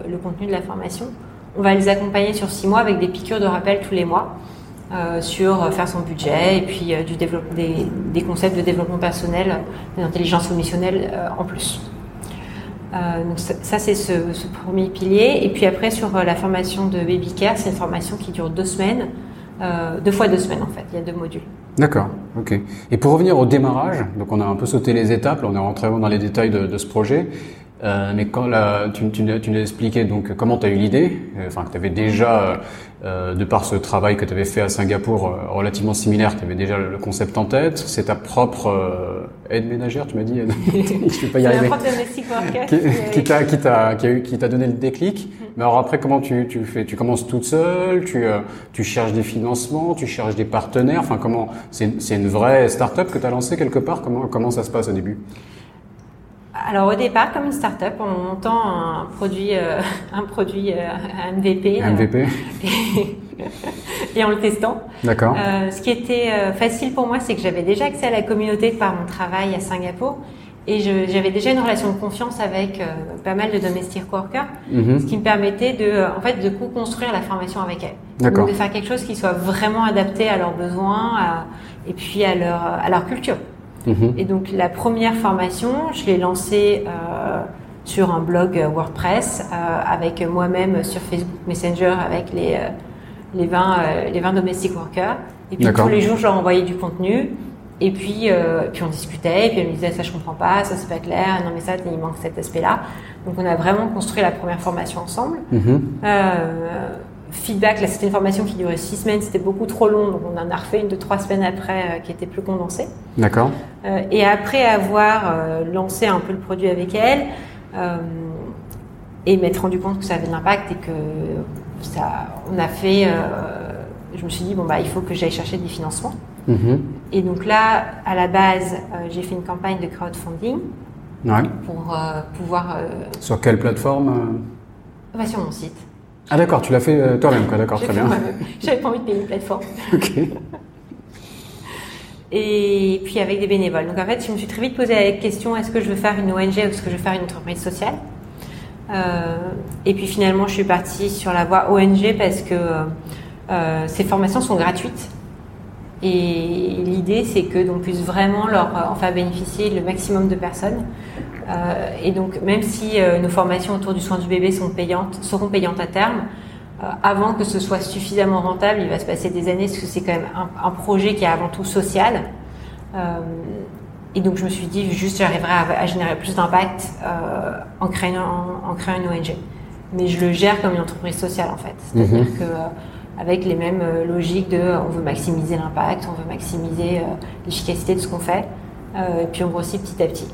le contenu de la formation, on va les accompagner sur six mois avec des piqûres de rappel tous les mois. Euh, sur faire son budget et puis euh, du des, des, concepts de développement personnel, d'intelligence émotionnelle euh, en plus. Donc ça, c'est ce, premier pilier. Et puis après sur la formation de Baby Care, c'est une formation qui dure deux semaines, deux fois deux semaines en fait. Il y a deux modules. D'accord, ok. Et pour revenir au démarrage, donc on a un peu sauté les étapes, on est rentré dans les détails de, ce projet. Euh, mais quand tu, tu, nous as expliqué donc comment tu as eu l'idée, enfin que tu avais déjà euh, de par ce travail que tu avais fait à Singapour euh, relativement similaire, tu avais déjà le concept en tête. C'est ta propre euh, aide ménagère, tu m'as dit. je vais pas y arriver. Qui, t'a, qui t'a, qui t'a donné le déclic. Mais alors après, comment tu, tu fais? Tu commences toute seule? Tu, euh, tu cherches des financements? Tu cherches des partenaires? Enfin, comment? C'est, c'est une vraie start-up que tu as lancée quelque part? Comment, comment ça se passe au début? Alors au départ, comme une start-up, en montant un produit, euh, un produit euh, MVP. MVP. et en le testant. D'accord. Euh, ce qui était euh, facile pour moi, c'est que j'avais déjà accès à la communauté par mon travail à Singapour. Et j'avais déjà une relation de confiance avec euh, pas mal de domestic workers, mhm. ce qui me permettait de, en fait, de co-construire la formation avec elles. Donc de faire quelque chose qui soit vraiment adapté à leurs besoins et puis à leur, à leur culture. Mhm. Et donc la première formation, je l'ai lancée euh, sur un blog WordPress avec moi-même sur Facebook Messenger avec les les 20, euh, les 20 domestic workers. Et puis tous les jours, je leur envoyais du contenu. Et puis, euh, puis on discutait, et puis elle me disait ça je comprends pas, ça c'est pas clair, non mais ça il manque cet aspect-là. Donc on a vraiment construit la première formation ensemble. Mm-hmm. euh, feedback, là c'était une formation qui durait six semaines, c'était beaucoup trop long, donc on en a refait une de trois semaines après euh, qui était plus condensée. D'accord. Et après avoir lancé un peu le produit avec elle et m'être rendu compte que ça avait de l'impact et que ça, on a fait. Euh, je me suis dit bon bah il faut que j'aille chercher des financements. Mhm. Et donc là, à la base, euh, j'ai fait une campagne de crowdfunding pour euh, pouvoir. Sur quelle plateforme bah, Sur mon site. Ah d'accord, tu l'as fait toi-même quoi, d'accord, très bien. J'avais pas envie de payer une plateforme. ok. Et puis avec des bénévoles. Donc en fait, je me suis très vite posé la question est-ce que je veux faire une ONG ou est-ce que je veux faire une entreprise sociale? Et puis finalement, je suis partie sur la voie ONG parce que euh, ces formations sont gratuites. Et l'idée, c'est que puisse vraiment leur en faire bénéficier le maximum de personnes. Euh, et donc, même si nos formations autour du soin du bébé sont payantes, seront payantes à terme, avant que ce soit suffisamment rentable, il va se passer des années, parce que c'est quand même un, projet qui est avant tout social. Et donc je me suis dit, juste j'arriverai à, générer plus d'impact euh, en, créant, en, créant une ONG. Mais je le gère comme une entreprise sociale en fait. C'est-à-dire mhm. que euh, avec les mêmes euh, logiques de on veut maximiser l'impact, on veut maximiser l'efficacité de ce qu'on fait, et puis on grossit petit à petit.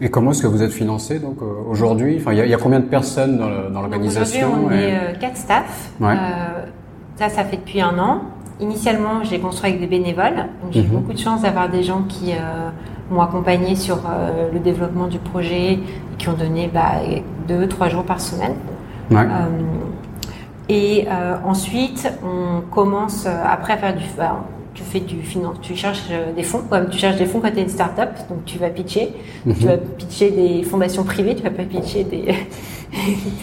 Et comment est-ce que vous êtes financé donc aujourd'hui? Enfin, il y, a combien de personnes dans l'organisation Aujourd'hui, on est quatre staffs. ça, ça fait depuis un an. Initialement, j'ai construit avec des bénévoles. J'ai eu mhm. beaucoup de chance d'avoir des gens qui euh, m'ont accompagné sur euh, le développement du projet et qui ont donné bah, deux, trois jours par semaine. Euh, et ensuite, on commence après à faire du. Bah, tu fais du finance, tu cherches des fonds. tu cherches des fonds quand tu es une start-up, donc tu vas pitcher. Tu mhm. vas pitcher des fondations privées, tu vas pas pitcher des,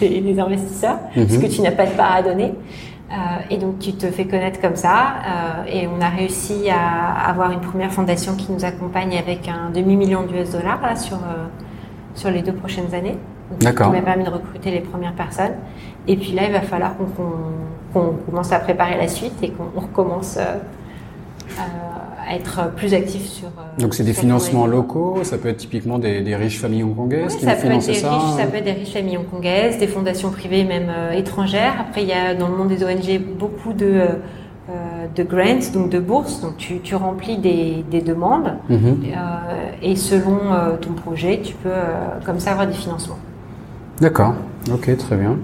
des, investisseurs, mhm. parce que tu n'as pas de part à donner. Euh, et donc tu te fais connaître comme ça. Euh, et on a réussi à avoir une première fondation qui nous accompagne avec un demi-million d'US dollars là, sur, euh, sur les deux prochaines années. D'accord. Qui m'a permis de recruter les premières personnes. Et puis là, il va falloir qu'on commence à préparer la suite et qu'on recommence être plus actif sur. Euh, Donc c'est des financements locaux, ça peut être typiquement des, riches familles hongkongaises qui ça peut financent ça. Riches, ça peut être des riches familles hongkongaises, des fondations privées même euh, étrangères. Après il y a dans le monde des ONG beaucoup de euh, de grants, donc de bourses. Donc tu, tu remplis des, des demandes mhm. et selon ton projet, tu peux comme ça avoir des financements. D'accord. Ok, très bien.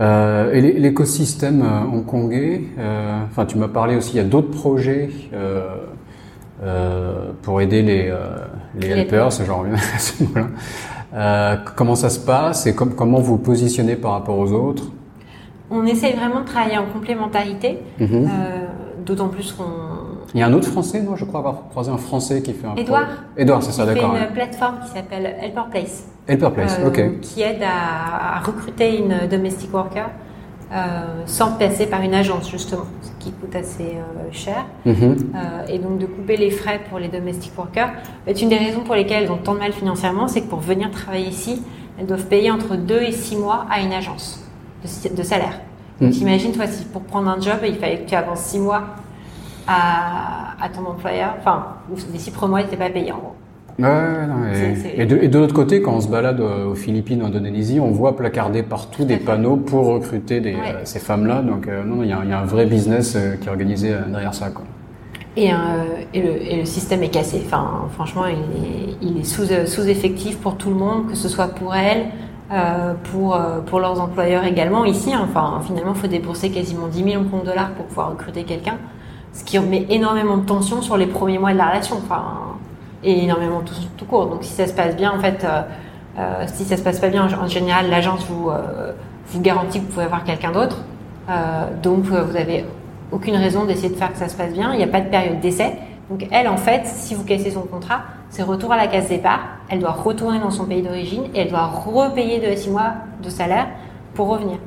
Euh, et l'écosystème hongkongais, euh, enfin tu m'as parlé aussi, il y a d'autres projets euh, euh, pour aider les, euh, les helpers, ce genre euh, comment ça se passe et comment vous vous positionnez par rapport aux autres? On essaye vraiment de travailler en complémentarité, mhm. d'autant plus qu'on il y a un autre Français, moi je crois avoir croisé un Français qui fait un. Edouard. Edouard, c'est ça, d'accord. Il fait une plateforme qui s'appelle Helper Place. Helper Place, ok. Qui aide à, recruter une domestic worker euh, sans passer par une agence justement, ce qui coûte assez euh, cher. Mhm. Euh, et donc de couper les frais pour les domestic workers. est une des raisons pour lesquelles elles ont tant de mal financièrement, c'est que pour venir travailler ici, elles doivent payer entre 2 et 6 mois à une agence de, salaire. Donc mhm. imagine toi si pour prendre un job, il fallait que tu avances 6 mois à, à, ton employeur, enfin les 6 premiers mois, n'étaient pas payés en gros. Ouais, non, et, de, et, de, l'autre côté, quand on se balade euh, aux Philippines, en Indonésie, on voit placarder partout des panneaux pour recruter des, euh, ces femmes-là. Donc euh, non, il y, a, y, a un vrai business qui est organisé derrière ça. Quoi. et, le, système est cassé. Enfin, franchement, il est, sous, sous effectif pour tout le monde, que ce soit pour elle, pour, pour leurs employeurs également. Ici, hein, enfin, finalement, il faut débourser quasiment 10 millions de dollars pour pouvoir recruter quelqu'un, ce qui met énormément de tension sur les premiers mois de la relation. Enfin, et énormément tout, court. Donc, si ça se passe bien, en fait, euh, si ça se passe pas bien, en général, l'agence vous, euh, vous garantit que vous pouvez avoir quelqu'un d'autre. Euh, donc, vous avez aucune raison d'essayer de faire que ça se passe bien. Il n'y a pas de période d'essai. Donc, elle, en fait, si vous cassez son contrat, c'est retour à la case départ. Elle doit retourner dans son pays d'origine et elle doit repayer de 6 mois de salaire pour revenir.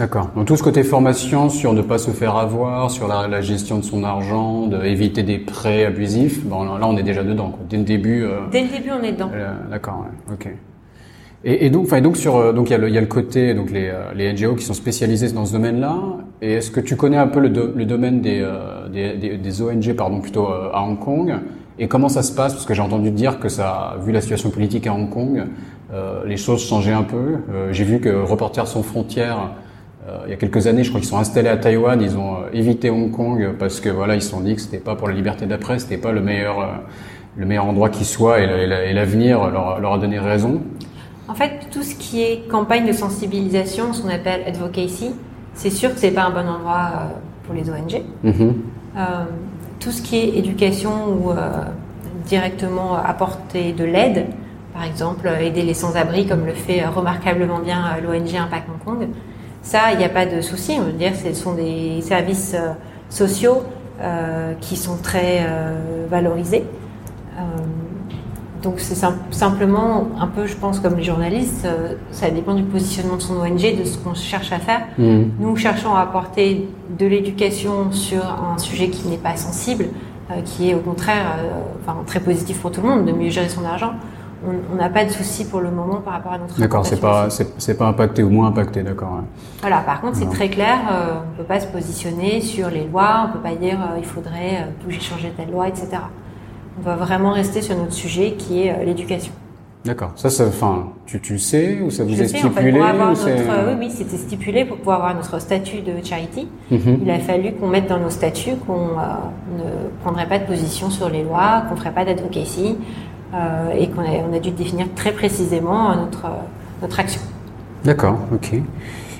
D'accord. Donc tout ce côté formation sur ne pas se faire avoir, sur la, gestion de son argent, d'éviter des prêts abusifs, bon là on est déjà dedans. Dès le début. Euh, Dès le début on est dedans. Euh, d'accord. Ouais. Ok. Et, et donc, enfin donc sur euh, donc il y a le il y a le côté donc les les NGO qui sont spécialisés dans ce domaine-là. Et est-ce que tu connais un peu le, le domaine des, des, des ONG pardon plutôt à Hong Kong? Et comment ça se passe? Parce que j'ai entendu dire que ça, vu la situation politique à Hong Kong, euh, les choses changeaient un peu. Euh, j'ai vu que Reporters sans frontières euh, il y a quelques années, je crois qu'ils sont installés à Taïwan, ils ont euh, évité Hong Kong parce que voilà, ils se sont dit que c'était pas pour la liberté de la presse, c'était pas le meilleur, euh, le meilleur endroit qui soit et l'avenir leur, leur, a donné raison. En fait, tout ce qui est campagne de sensibilisation, ce qu'on appelle advocacy, c'est sûr que c'est pas un bon endroit pour les ONG. Mm-hmm. euh, tout ce qui est éducation ou directement apporter de l'aide, par exemple aider les sans-abri comme le fait remarquablement bien l'ONG Impact Hong Kong, ça, il n'y a pas de souci. On veut dire, ce sont des services euh, sociaux euh, qui sont très euh, valorisés. donc c'est simplement un peu, je pense, comme les journalistes, ça dépend du positionnement de son ONG, de ce qu'on cherche à faire. Mmh. Nous cherchons à apporter de l'éducation sur un sujet qui n'est pas sensible, qui est au contraire enfin, très positif pour tout le monde, de mieux gérer son argent on n'a pas de souci pour le moment par rapport à notre D'accord, c'est pas c'est pas impacté ou moins impacté, d'accord. Voilà, par contre, c'est très clair, euh, on peut pas se positionner sur les lois, on peut pas dire euh, il faudrait euh, bouger, changer telle loi, etc. On va vraiment rester sur notre sujet qui est l'éducation. D'accord. Ça, ça, tu, tu sais ou ça vous est stipulé Oui, oui, c'était stipulé pour pouvoir avoir notre statut de charity. Mhm. Il a fallu qu'on mette dans nos statuts qu'on ne prendrait pas de position sur les lois, qu'on ferait pas d'advocacy, euh, et qu'on a, on a dû définir très précisément notre, notre action. D'accord, ok.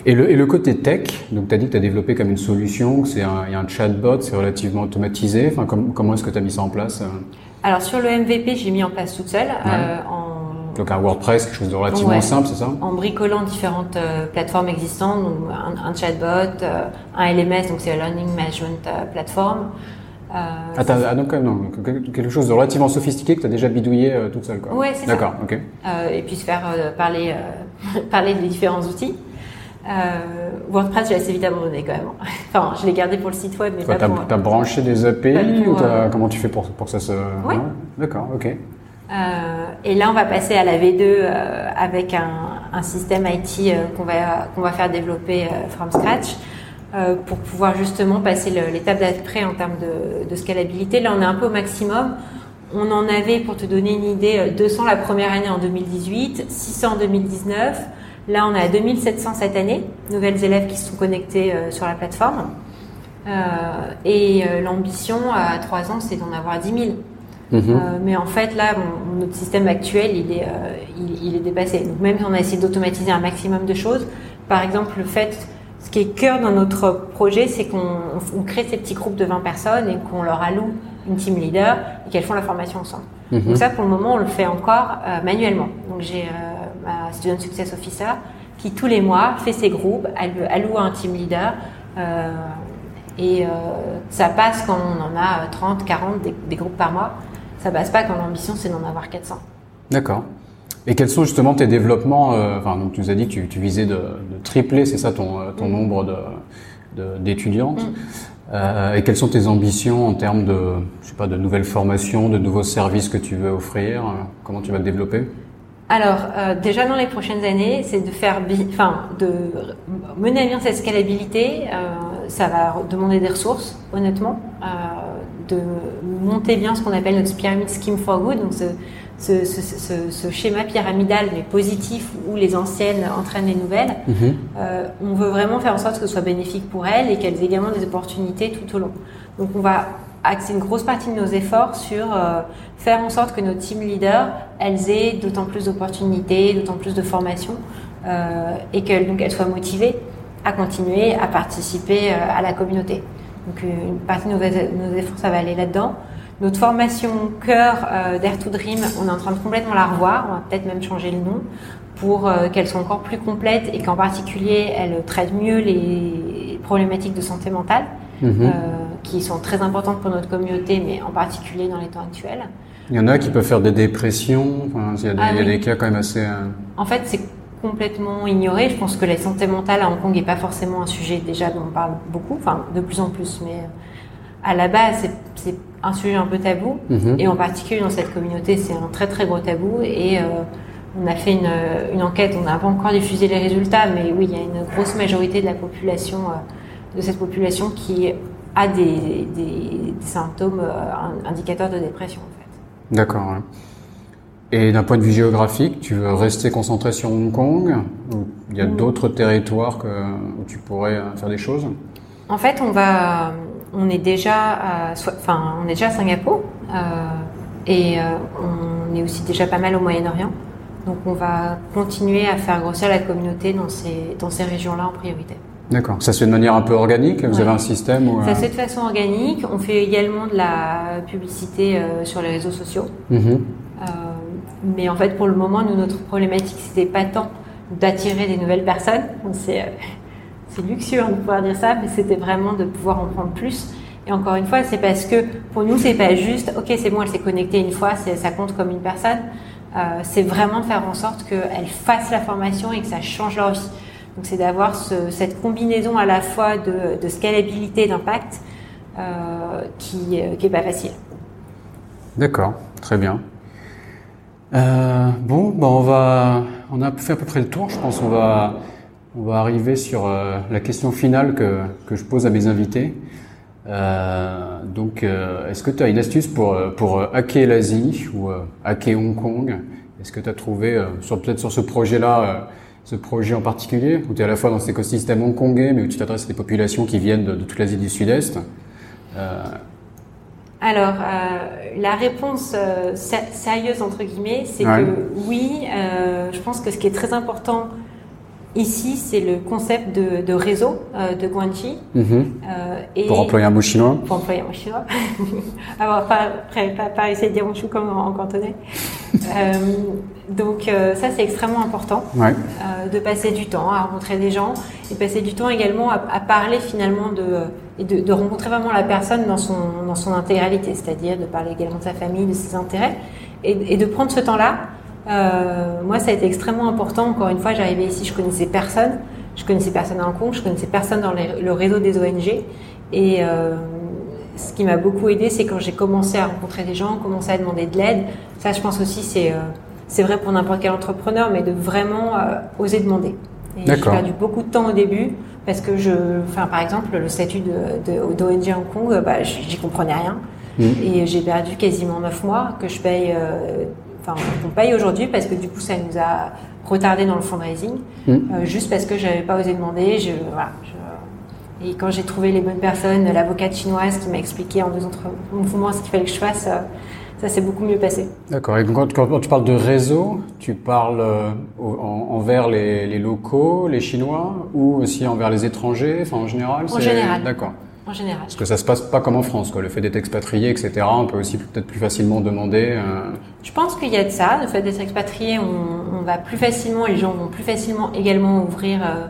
Et le, et le, côté tech, donc tu as dit que tu as développé comme une solution, c'est un, il y a un chatbot, c'est relativement automatisé. Enfin, comment est-ce que tu as mis ça en place euh? Alors sur le MVP, j'ai mis en place toute seule. Euh, en... Donc un WordPress, quelque chose de relativement simple, c'est ça? En bricolant différentes euh, plateformes existantes, donc un, un chatbot, un LMS, donc c'est Learning Management Platform, euh, ah, ah, donc, euh, non, quelque chose de relativement sophistiqué que tu as déjà bidouillé euh, toute seule. Quoi. Ouais, c'est ça. D'accord, ok. Euh, et puis se faire euh, parler, parler des différents outils. WordPress, j'ai assez vite abandonné quand même. enfin, je l'ai gardé pour le site web, mais pas as, pour... T'as branché des API ou comment tu fais pour, pour que ça se... Ouais. D'accord, ok. et là, on va passer à la V2 avec un, un système IT qu'on va, qu'on va faire développer from scratch. Euh, pour pouvoir justement passer l'étape d'après en termes de, de, scalabilité. Là, on est un peu au maximum. On en avait, pour te donner une idée, 200 la première année en 2018, 600 en 2019. Là, on est à 2700 cette année, nouvelles élèves qui se sont connectés euh, sur la plateforme. Euh, et euh, l'ambition à 3 ans, c'est d'en avoir 10 000. Mhm. mais en fait, là, notre système actuel, il est, il, il, est dépassé. Donc, même si on a essayé d'automatiser un maximum de choses, par exemple, le fait ce qui est cœur dans notre projet, c'est qu'on crée ces petits groupes de 20 personnes et qu'on leur alloue une team leader et qu'elles font la formation ensemble. Mhm. Donc ça, pour le moment, on le fait encore euh, manuellement. Donc j'ai euh, ma student success officer qui tous les mois fait ses groupes, elle alloue un team leader euh, et ça passe quand on en a 30, 40 des, des groupes par mois. Ça passe pas quand l'ambition c'est d'en avoir 400. D'accord. Et quels sont justement tes développements euh, Enfin, donc tu nous as dit que tu, tu visais de, de tripler, c'est ça, ton, euh, ton mm. nombre de, d'étudiantes. Mm. Euh, et quelles sont tes ambitions en termes de, je sais pas, de nouvelles formations, de nouveaux services que tu veux offrir Comment tu vas te développer? Alors, euh, déjà dans les prochaines années, c'est de faire, enfin, de mener à bien cette scalabilité. Euh, ça va demander des ressources, honnêtement, de monter bien ce qu'on appelle notre pyramide scheme for good, donc ce, ce, ce, ce, schéma pyramidal mais positif où les anciennes entraînent les nouvelles. Mhm. Euh, on veut vraiment faire en sorte que ce soit bénéfique pour elles et qu'elles aient également des opportunités tout au long. Donc on va axé une grosse partie de nos efforts sur euh, faire en sorte que nos team leaders, elles aient d'autant plus d'opportunités, d'autant plus de formation, euh, et qu'elles donc elles soient motivées à continuer à participer euh, à la communauté. Donc une partie de nos, nos efforts, ça va aller là-dedans. Notre formation cœur euh, d'Air to Dream, on est en train de complètement la revoir. On va peut-être même changer le nom pour euh, qu'elle soit encore plus complète et qu'en particulier elle traite mieux les problématiques de santé mentale Mhm. euh, qui sont très importantes pour notre communauté, mais en particulier dans les temps actuels. Il y en a qui peuvent faire des dépressions. Enfin, il y a des, Ah il y a oui. des cas quand même assez. euh, En fait, c'est complètement ignoré. Je pense que la santé mentale à Hong Kong n'est pas forcément un sujet déjà dont on parle beaucoup, enfin de plus en plus, mais à la base, c'est un sujet un peu tabou. Mhm. Et en particulier dans cette communauté, c'est un très très gros tabou. Et euh, on a fait une, une enquête, on n'a pas encore diffusé les résultats, mais oui, il y a une grosse majorité de la population, euh, de cette population qui a des, des- des symptômes euh, indicateurs de dépression en fait. D'accord. ouais. Et d'un point de vue géographique, tu veux rester concentré sur Hong Kong ou il y a Mm. d'autres territoires que, où tu pourrais euh, faire des choses? En fait, on va, on est déjà, à, enfin, on est déjà à Singapour euh, et euh, on est aussi déjà pas mal au Moyen-Orient. Donc, on va continuer à faire grossir la communauté dans ces, dans ces régions-là en priorité. D'accord. Ça se fait de manière un peu organique Vous Ouais. avez un système où, Ça euh, se fait de façon organique. On fait également de la publicité euh, sur les réseaux sociaux. mhm. Euh, mais en fait, pour le moment, nous, notre problématique, c'était pas tant d'attirer des nouvelles personnes. C'est luxueux hein, de pouvoir dire ça, mais c'était vraiment de pouvoir en prendre plus. Et encore une fois, c'est parce que pour nous, c'est pas juste, ok, c'est bon, elle s'est connectée une fois, ça compte comme une personne. Euh, c'est vraiment de faire en sorte qu'elles fassent la formation et que ça change leur vie. Donc, c'est d'avoir ce- cette combinaison à la fois de, scalabilité, d'impact, euh, qui, euh, qui est pas facile. D'accord. Très bien. Euh, bon, ben on va, on a fait à peu près le tour. Je pense on va, on va arriver sur euh, la question finale que, que je pose à mes invités. Euh, donc, euh, est-ce que tu as une astuce pour, pour hacker l'Asie ou hacker Hong Kong? Est-ce que tu as trouvé, sur peut-être sur ce projet-là, ce projet en particulier, où tu es à la fois dans cet écosystème hongkongais, mais où tu t'adresses à des populations qui viennent de, de toute l'Asie du Sud-Est? Alors, euh, la réponse euh, sé- sérieuse, entre guillemets, c'est Ouais. que oui, euh, je pense que ce qui est très important ici, c'est le concept de, de réseau euh, de Guanxi. mhm. Euh, Pour employer un mot chinois pour employer un chinois. Alors, pas, pas, pas, pas essayer de dire chou comme en, en cantonais. Euh, donc, ça, c'est extrêmement important Ouais. de passer du temps à rencontrer des gens et passer du temps également à, à parler finalement de, et de, de rencontrer vraiment la personne dans son, dans son intégralité, c'est-à-dire de parler également de sa famille, de ses intérêts et, et de prendre ce temps-là. Euh, moi, ça a été extrêmement important. Encore une fois, j'arrivais ici, je connaissais personne. Je connaissais personne à Hong Kong, je connaissais personne dans les- le réseau des ONG. Et euh, ce qui m'a beaucoup aidé, c'est quand j'ai commencé à rencontrer des gens, commencé à demander de l'aide. Ça, je pense aussi, c'est euh, c'est vrai pour n'importe quel entrepreneur, mais de vraiment oser demander. J'ai perdu beaucoup de temps au début parce que je, enfin, par exemple, le statut de, de, d'ONG Hong Kong, bah, j'y comprenais rien. Mm. Et j'ai perdu quasiment neuf mois que je paye, euh, enfin, qu'on paye aujourd'hui parce que du coup, ça nous a retardé dans le fundraising, Mm. euh, juste parce que j'avais pas osé demander. Je, voilà, je- et quand j'ai trouvé les bonnes personnes, l'avocate chinoise qui m'a expliqué en deux mouvements ce qu'il fallait que je fasse, euh, ça s'est beaucoup mieux passé. D'accord. Et quand, quand tu parles de réseau, tu parles euh, en- envers les, les locaux, les Chinois, ou aussi envers les étrangers, enfin en général En général. D'accord. En général. Parce que ça se passe pas comme en France, quoi. Le fait d'être expatrié, etc. On peut aussi peut-être plus facilement demander. euh, Je pense qu'il y a de ça. Le fait d'être expatrié, on, on va plus facilement, les gens vont plus facilement également ouvrir, euh,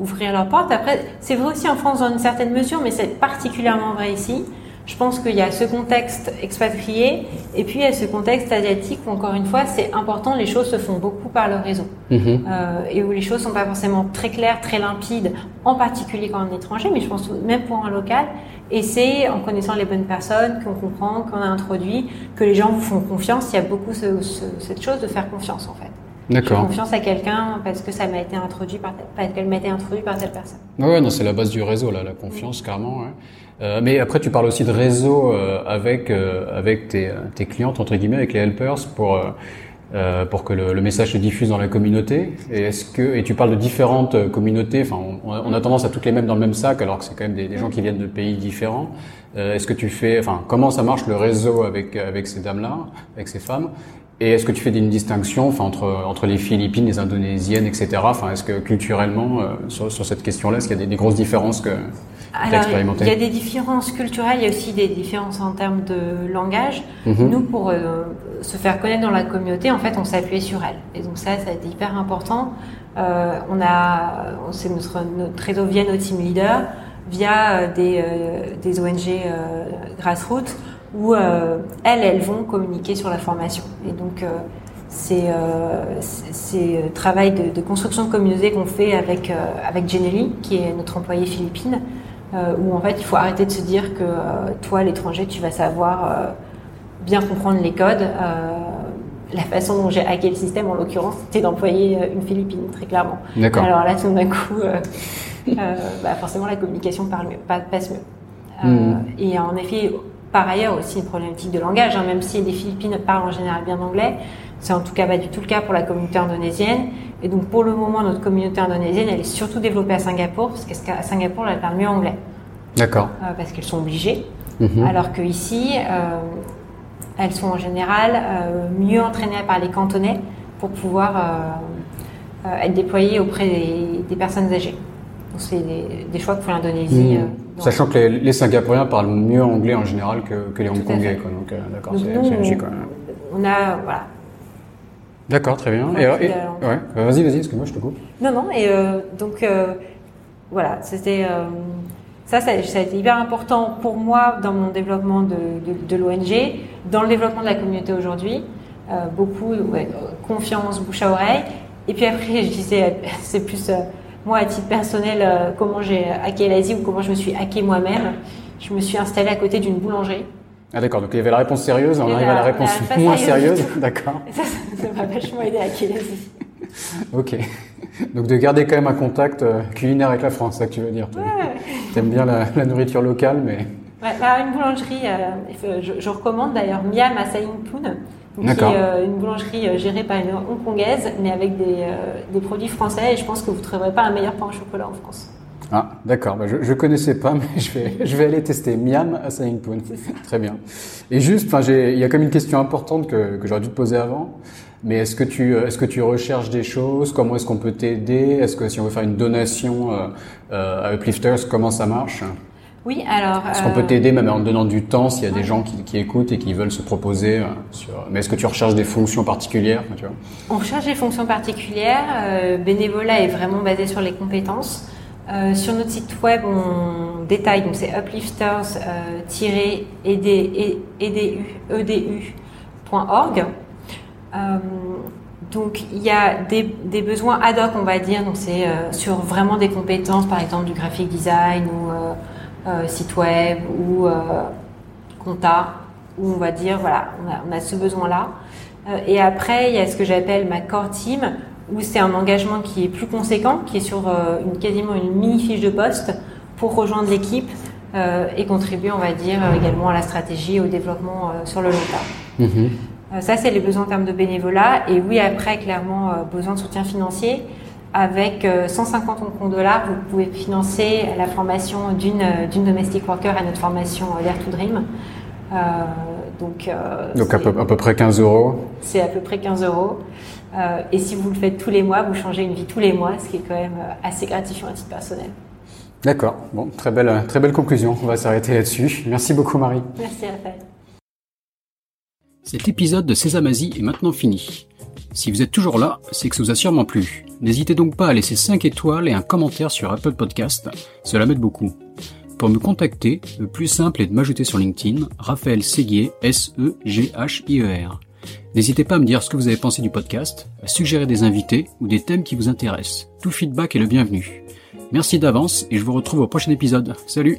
ouvrir leurs portes. Après, c'est vrai aussi en France dans une certaine mesure, mais c'est particulièrement vrai ici. Je pense qu'il y a ce contexte expatrié et puis il y a ce contexte asiatique où, encore une fois, c'est important, les choses se font beaucoup par le réseau. mhm. Euh, et où les choses sont pas forcément très claires, très limpides, en particulier quand on est étranger, mais je pense même pour un local. Et c'est en connaissant les bonnes personnes qu'on comprend, qu'on a introduit, que les gens vous font confiance. Il y a beaucoup ce- ce- cette chose de faire confiance en fait. D'accord. confiance à quelqu'un parce que ça m'a été introduit par parce qu'elle m'a été introduite par telle personne. Ouais, ouais, non, c'est la base du réseau, là, la confiance, carrément. Euh, mais après, tu parles aussi de réseau euh, avec euh, avec tes, tes clientes entre guillemets, avec les helpers, pour euh, euh, pour que le, le, message se diffuse dans la communauté Et est-ce que et tu parles de différentes communautés. Enfin, on, on, a tendance à toutes les mettre dans le même sac, alors que c'est quand même des, des, gens qui viennent de pays différents. Est-ce que tu fais, enfin, comment ça marche le réseau avec avec ces dames-là, avec ces femmes? Et est-ce que tu fais une distinction, enfin, entre entre les Philippines, les Indonésiennes, etc. Enfin, est-ce que culturellement, euh, sur, sur cette question-là, est-ce qu'il y a des, des grosses différences que alors, il y a des différences culturelles, il y a aussi des différences en termes de langage. Mhm. Nous, pour euh, se faire connaître dans la communauté, en fait, on s'appuyait sur elle. Et donc ça, ça a été hyper important. Euh, on a, c'est notre, notre réseau via notre team leader, via euh, des, euh, des ONG euh, grassroots, où elles, elles vont communiquer sur la formation. Et donc c'est c'est travail de, de, construction de communauté qu'on fait avec avec Jenely, qui est notre employé philippine euh, où en fait il faut arrêter de se dire que euh, toi, l'étranger, tu vas savoir euh, bien comprendre les codes. la façon dont j'ai hacké le système, en l'occurrence, c'était d'employer une Philippine, très clairement. Alors là, tout d'un coup, bah, forcément, la communication parle mieux, passe mieux. Hmm. Et en effet, par ailleurs aussi une problématique de langage, hein, même si les Philippines parlent en général bien anglais, c'est en tout cas pas du tout le cas pour la communauté indonésienne. Et donc pour le moment, notre communauté indonésienne, elle est surtout développée à Singapour, parce qu'à Singapour, elle parle mieux anglais. D'accord. Euh, parce qu'elles sont obligées. Mhm. Alors que ici, euh, elles sont en général euh, mieux entraînées par les cantonais pour pouvoir euh, être déployées auprès des, des personnes âgées. C'est des, des, choix que fait l'Indonésie. Mhm. Sachant que les, les, Singapouriens parlent mieux anglais en général que, que les Hongkongais. Quoi. Donc, d'accord, c'est logique. On a, voilà, D'accord, très bien. Et, et ouais, vas-y, vas-y, excuse-moi, je te coupe. Non, non, et euh, donc euh, voilà, c'était euh, ça, ça, ça, a été hyper important pour moi dans mon développement de, de, de l'ONG, dans le développement de la communauté aujourd'hui. Euh, beaucoup, ouais, confiance, bouche à oreille. Et puis après, je disais, c'est plus moi à titre personnel, comment j'ai hacké l'Asie ou comment je me suis hacké moi-même. Je me suis installée à côté d'une boulangerie. Ah d'accord, donc il y avait la réponse sérieuse, on arrive à la réponse moins sérieuse, d'accord. Ça, ça m'a vachement aidé à Kinésie. ok, donc de garder quand même un contact euh, culinaire avec la France, c'est ça que tu veux dire. Ouais. T'aimes bien la, la, nourriture locale, mais... Ouais, alors une boulangerie, euh, je, je, recommande d'ailleurs Miam à Saïnpoon, qui est euh, une boulangerie gérée par une hongkongaise, mais avec des, euh, des produits français, et je pense que vous ne trouverez pas un meilleur pain au chocolat en France. Ah, d'accord. Bah, je, je connaissais pas, mais je vais, je vais aller tester Miam à Saingpoon. Très bien. Et juste, il y a comme une question importante que, que j'aurais dû te poser avant. Mais est-ce que tu, est-ce que tu recherches des choses? Comment est-ce qu'on peut t'aider? Est-ce que si on veut faire une donation euh, euh, à Uplifters, comment ça marche? Oui, alors. Est-ce qu'on peut t'aider même en donnant du temps s'il y a des gens qui, qui, écoutent et qui veulent se proposer sur. Mais est-ce que tu recherches des fonctions particulières tu vois? On recherche des fonctions particulières. Euh, bénévolat est vraiment basé sur les compétences. Euh, sur notre site web, on détaille, donc c'est uplifters-edu.org. Euh, donc il y a des, besoins ad hoc, on va dire, donc c'est euh, sur vraiment des compétences, par exemple du graphic design ou euh, euh, site web ou compta, où on va dire voilà, on a ce besoin-là. et après, il y a ce que j'appelle ma core team, où c'est un engagement qui est plus conséquent, qui est sur euh, une, quasiment une mini fiche de poste pour rejoindre l'équipe euh, et contribuer, on va dire, également à la stratégie et au développement euh, sur le long terme. Mmh. ça, c'est les besoins en termes de bénévolat. Et oui, après, clairement, besoin de soutien financier. Avec 150 Hong dollars, vous pouvez financer la formation d'une domestic worker à notre formation Dare to Dream. donc, donc à peu, à peu près 15 euros. C'est à peu près 15 euros. Euh, et si vous le faites tous les mois, vous changez une vie tous les mois, ce qui est quand même euh, assez gratifiant à titre personnel. D'accord. Bon, très belle, très belle conclusion. On va s'arrêter là-dessus. Merci beaucoup, Marie. Merci, Raphaël. Cet épisode de Sésamazie est maintenant fini. Si vous êtes toujours là, c'est que ça vous a sûrement plu. N'hésitez donc pas à laisser 5 étoiles et un commentaire sur Apple Podcast. Cela m'aide beaucoup. Pour me contacter, le plus simple est de m'ajouter sur LinkedIn, Raphaël Séguier, S-E-G-H-I-E-R. N'hésitez pas à me dire ce que vous avez pensé du podcast, à suggérer des invités ou des thèmes qui vous intéressent. Tout feedback est le bienvenu. Merci d'avance et je vous retrouve au prochain épisode. Salut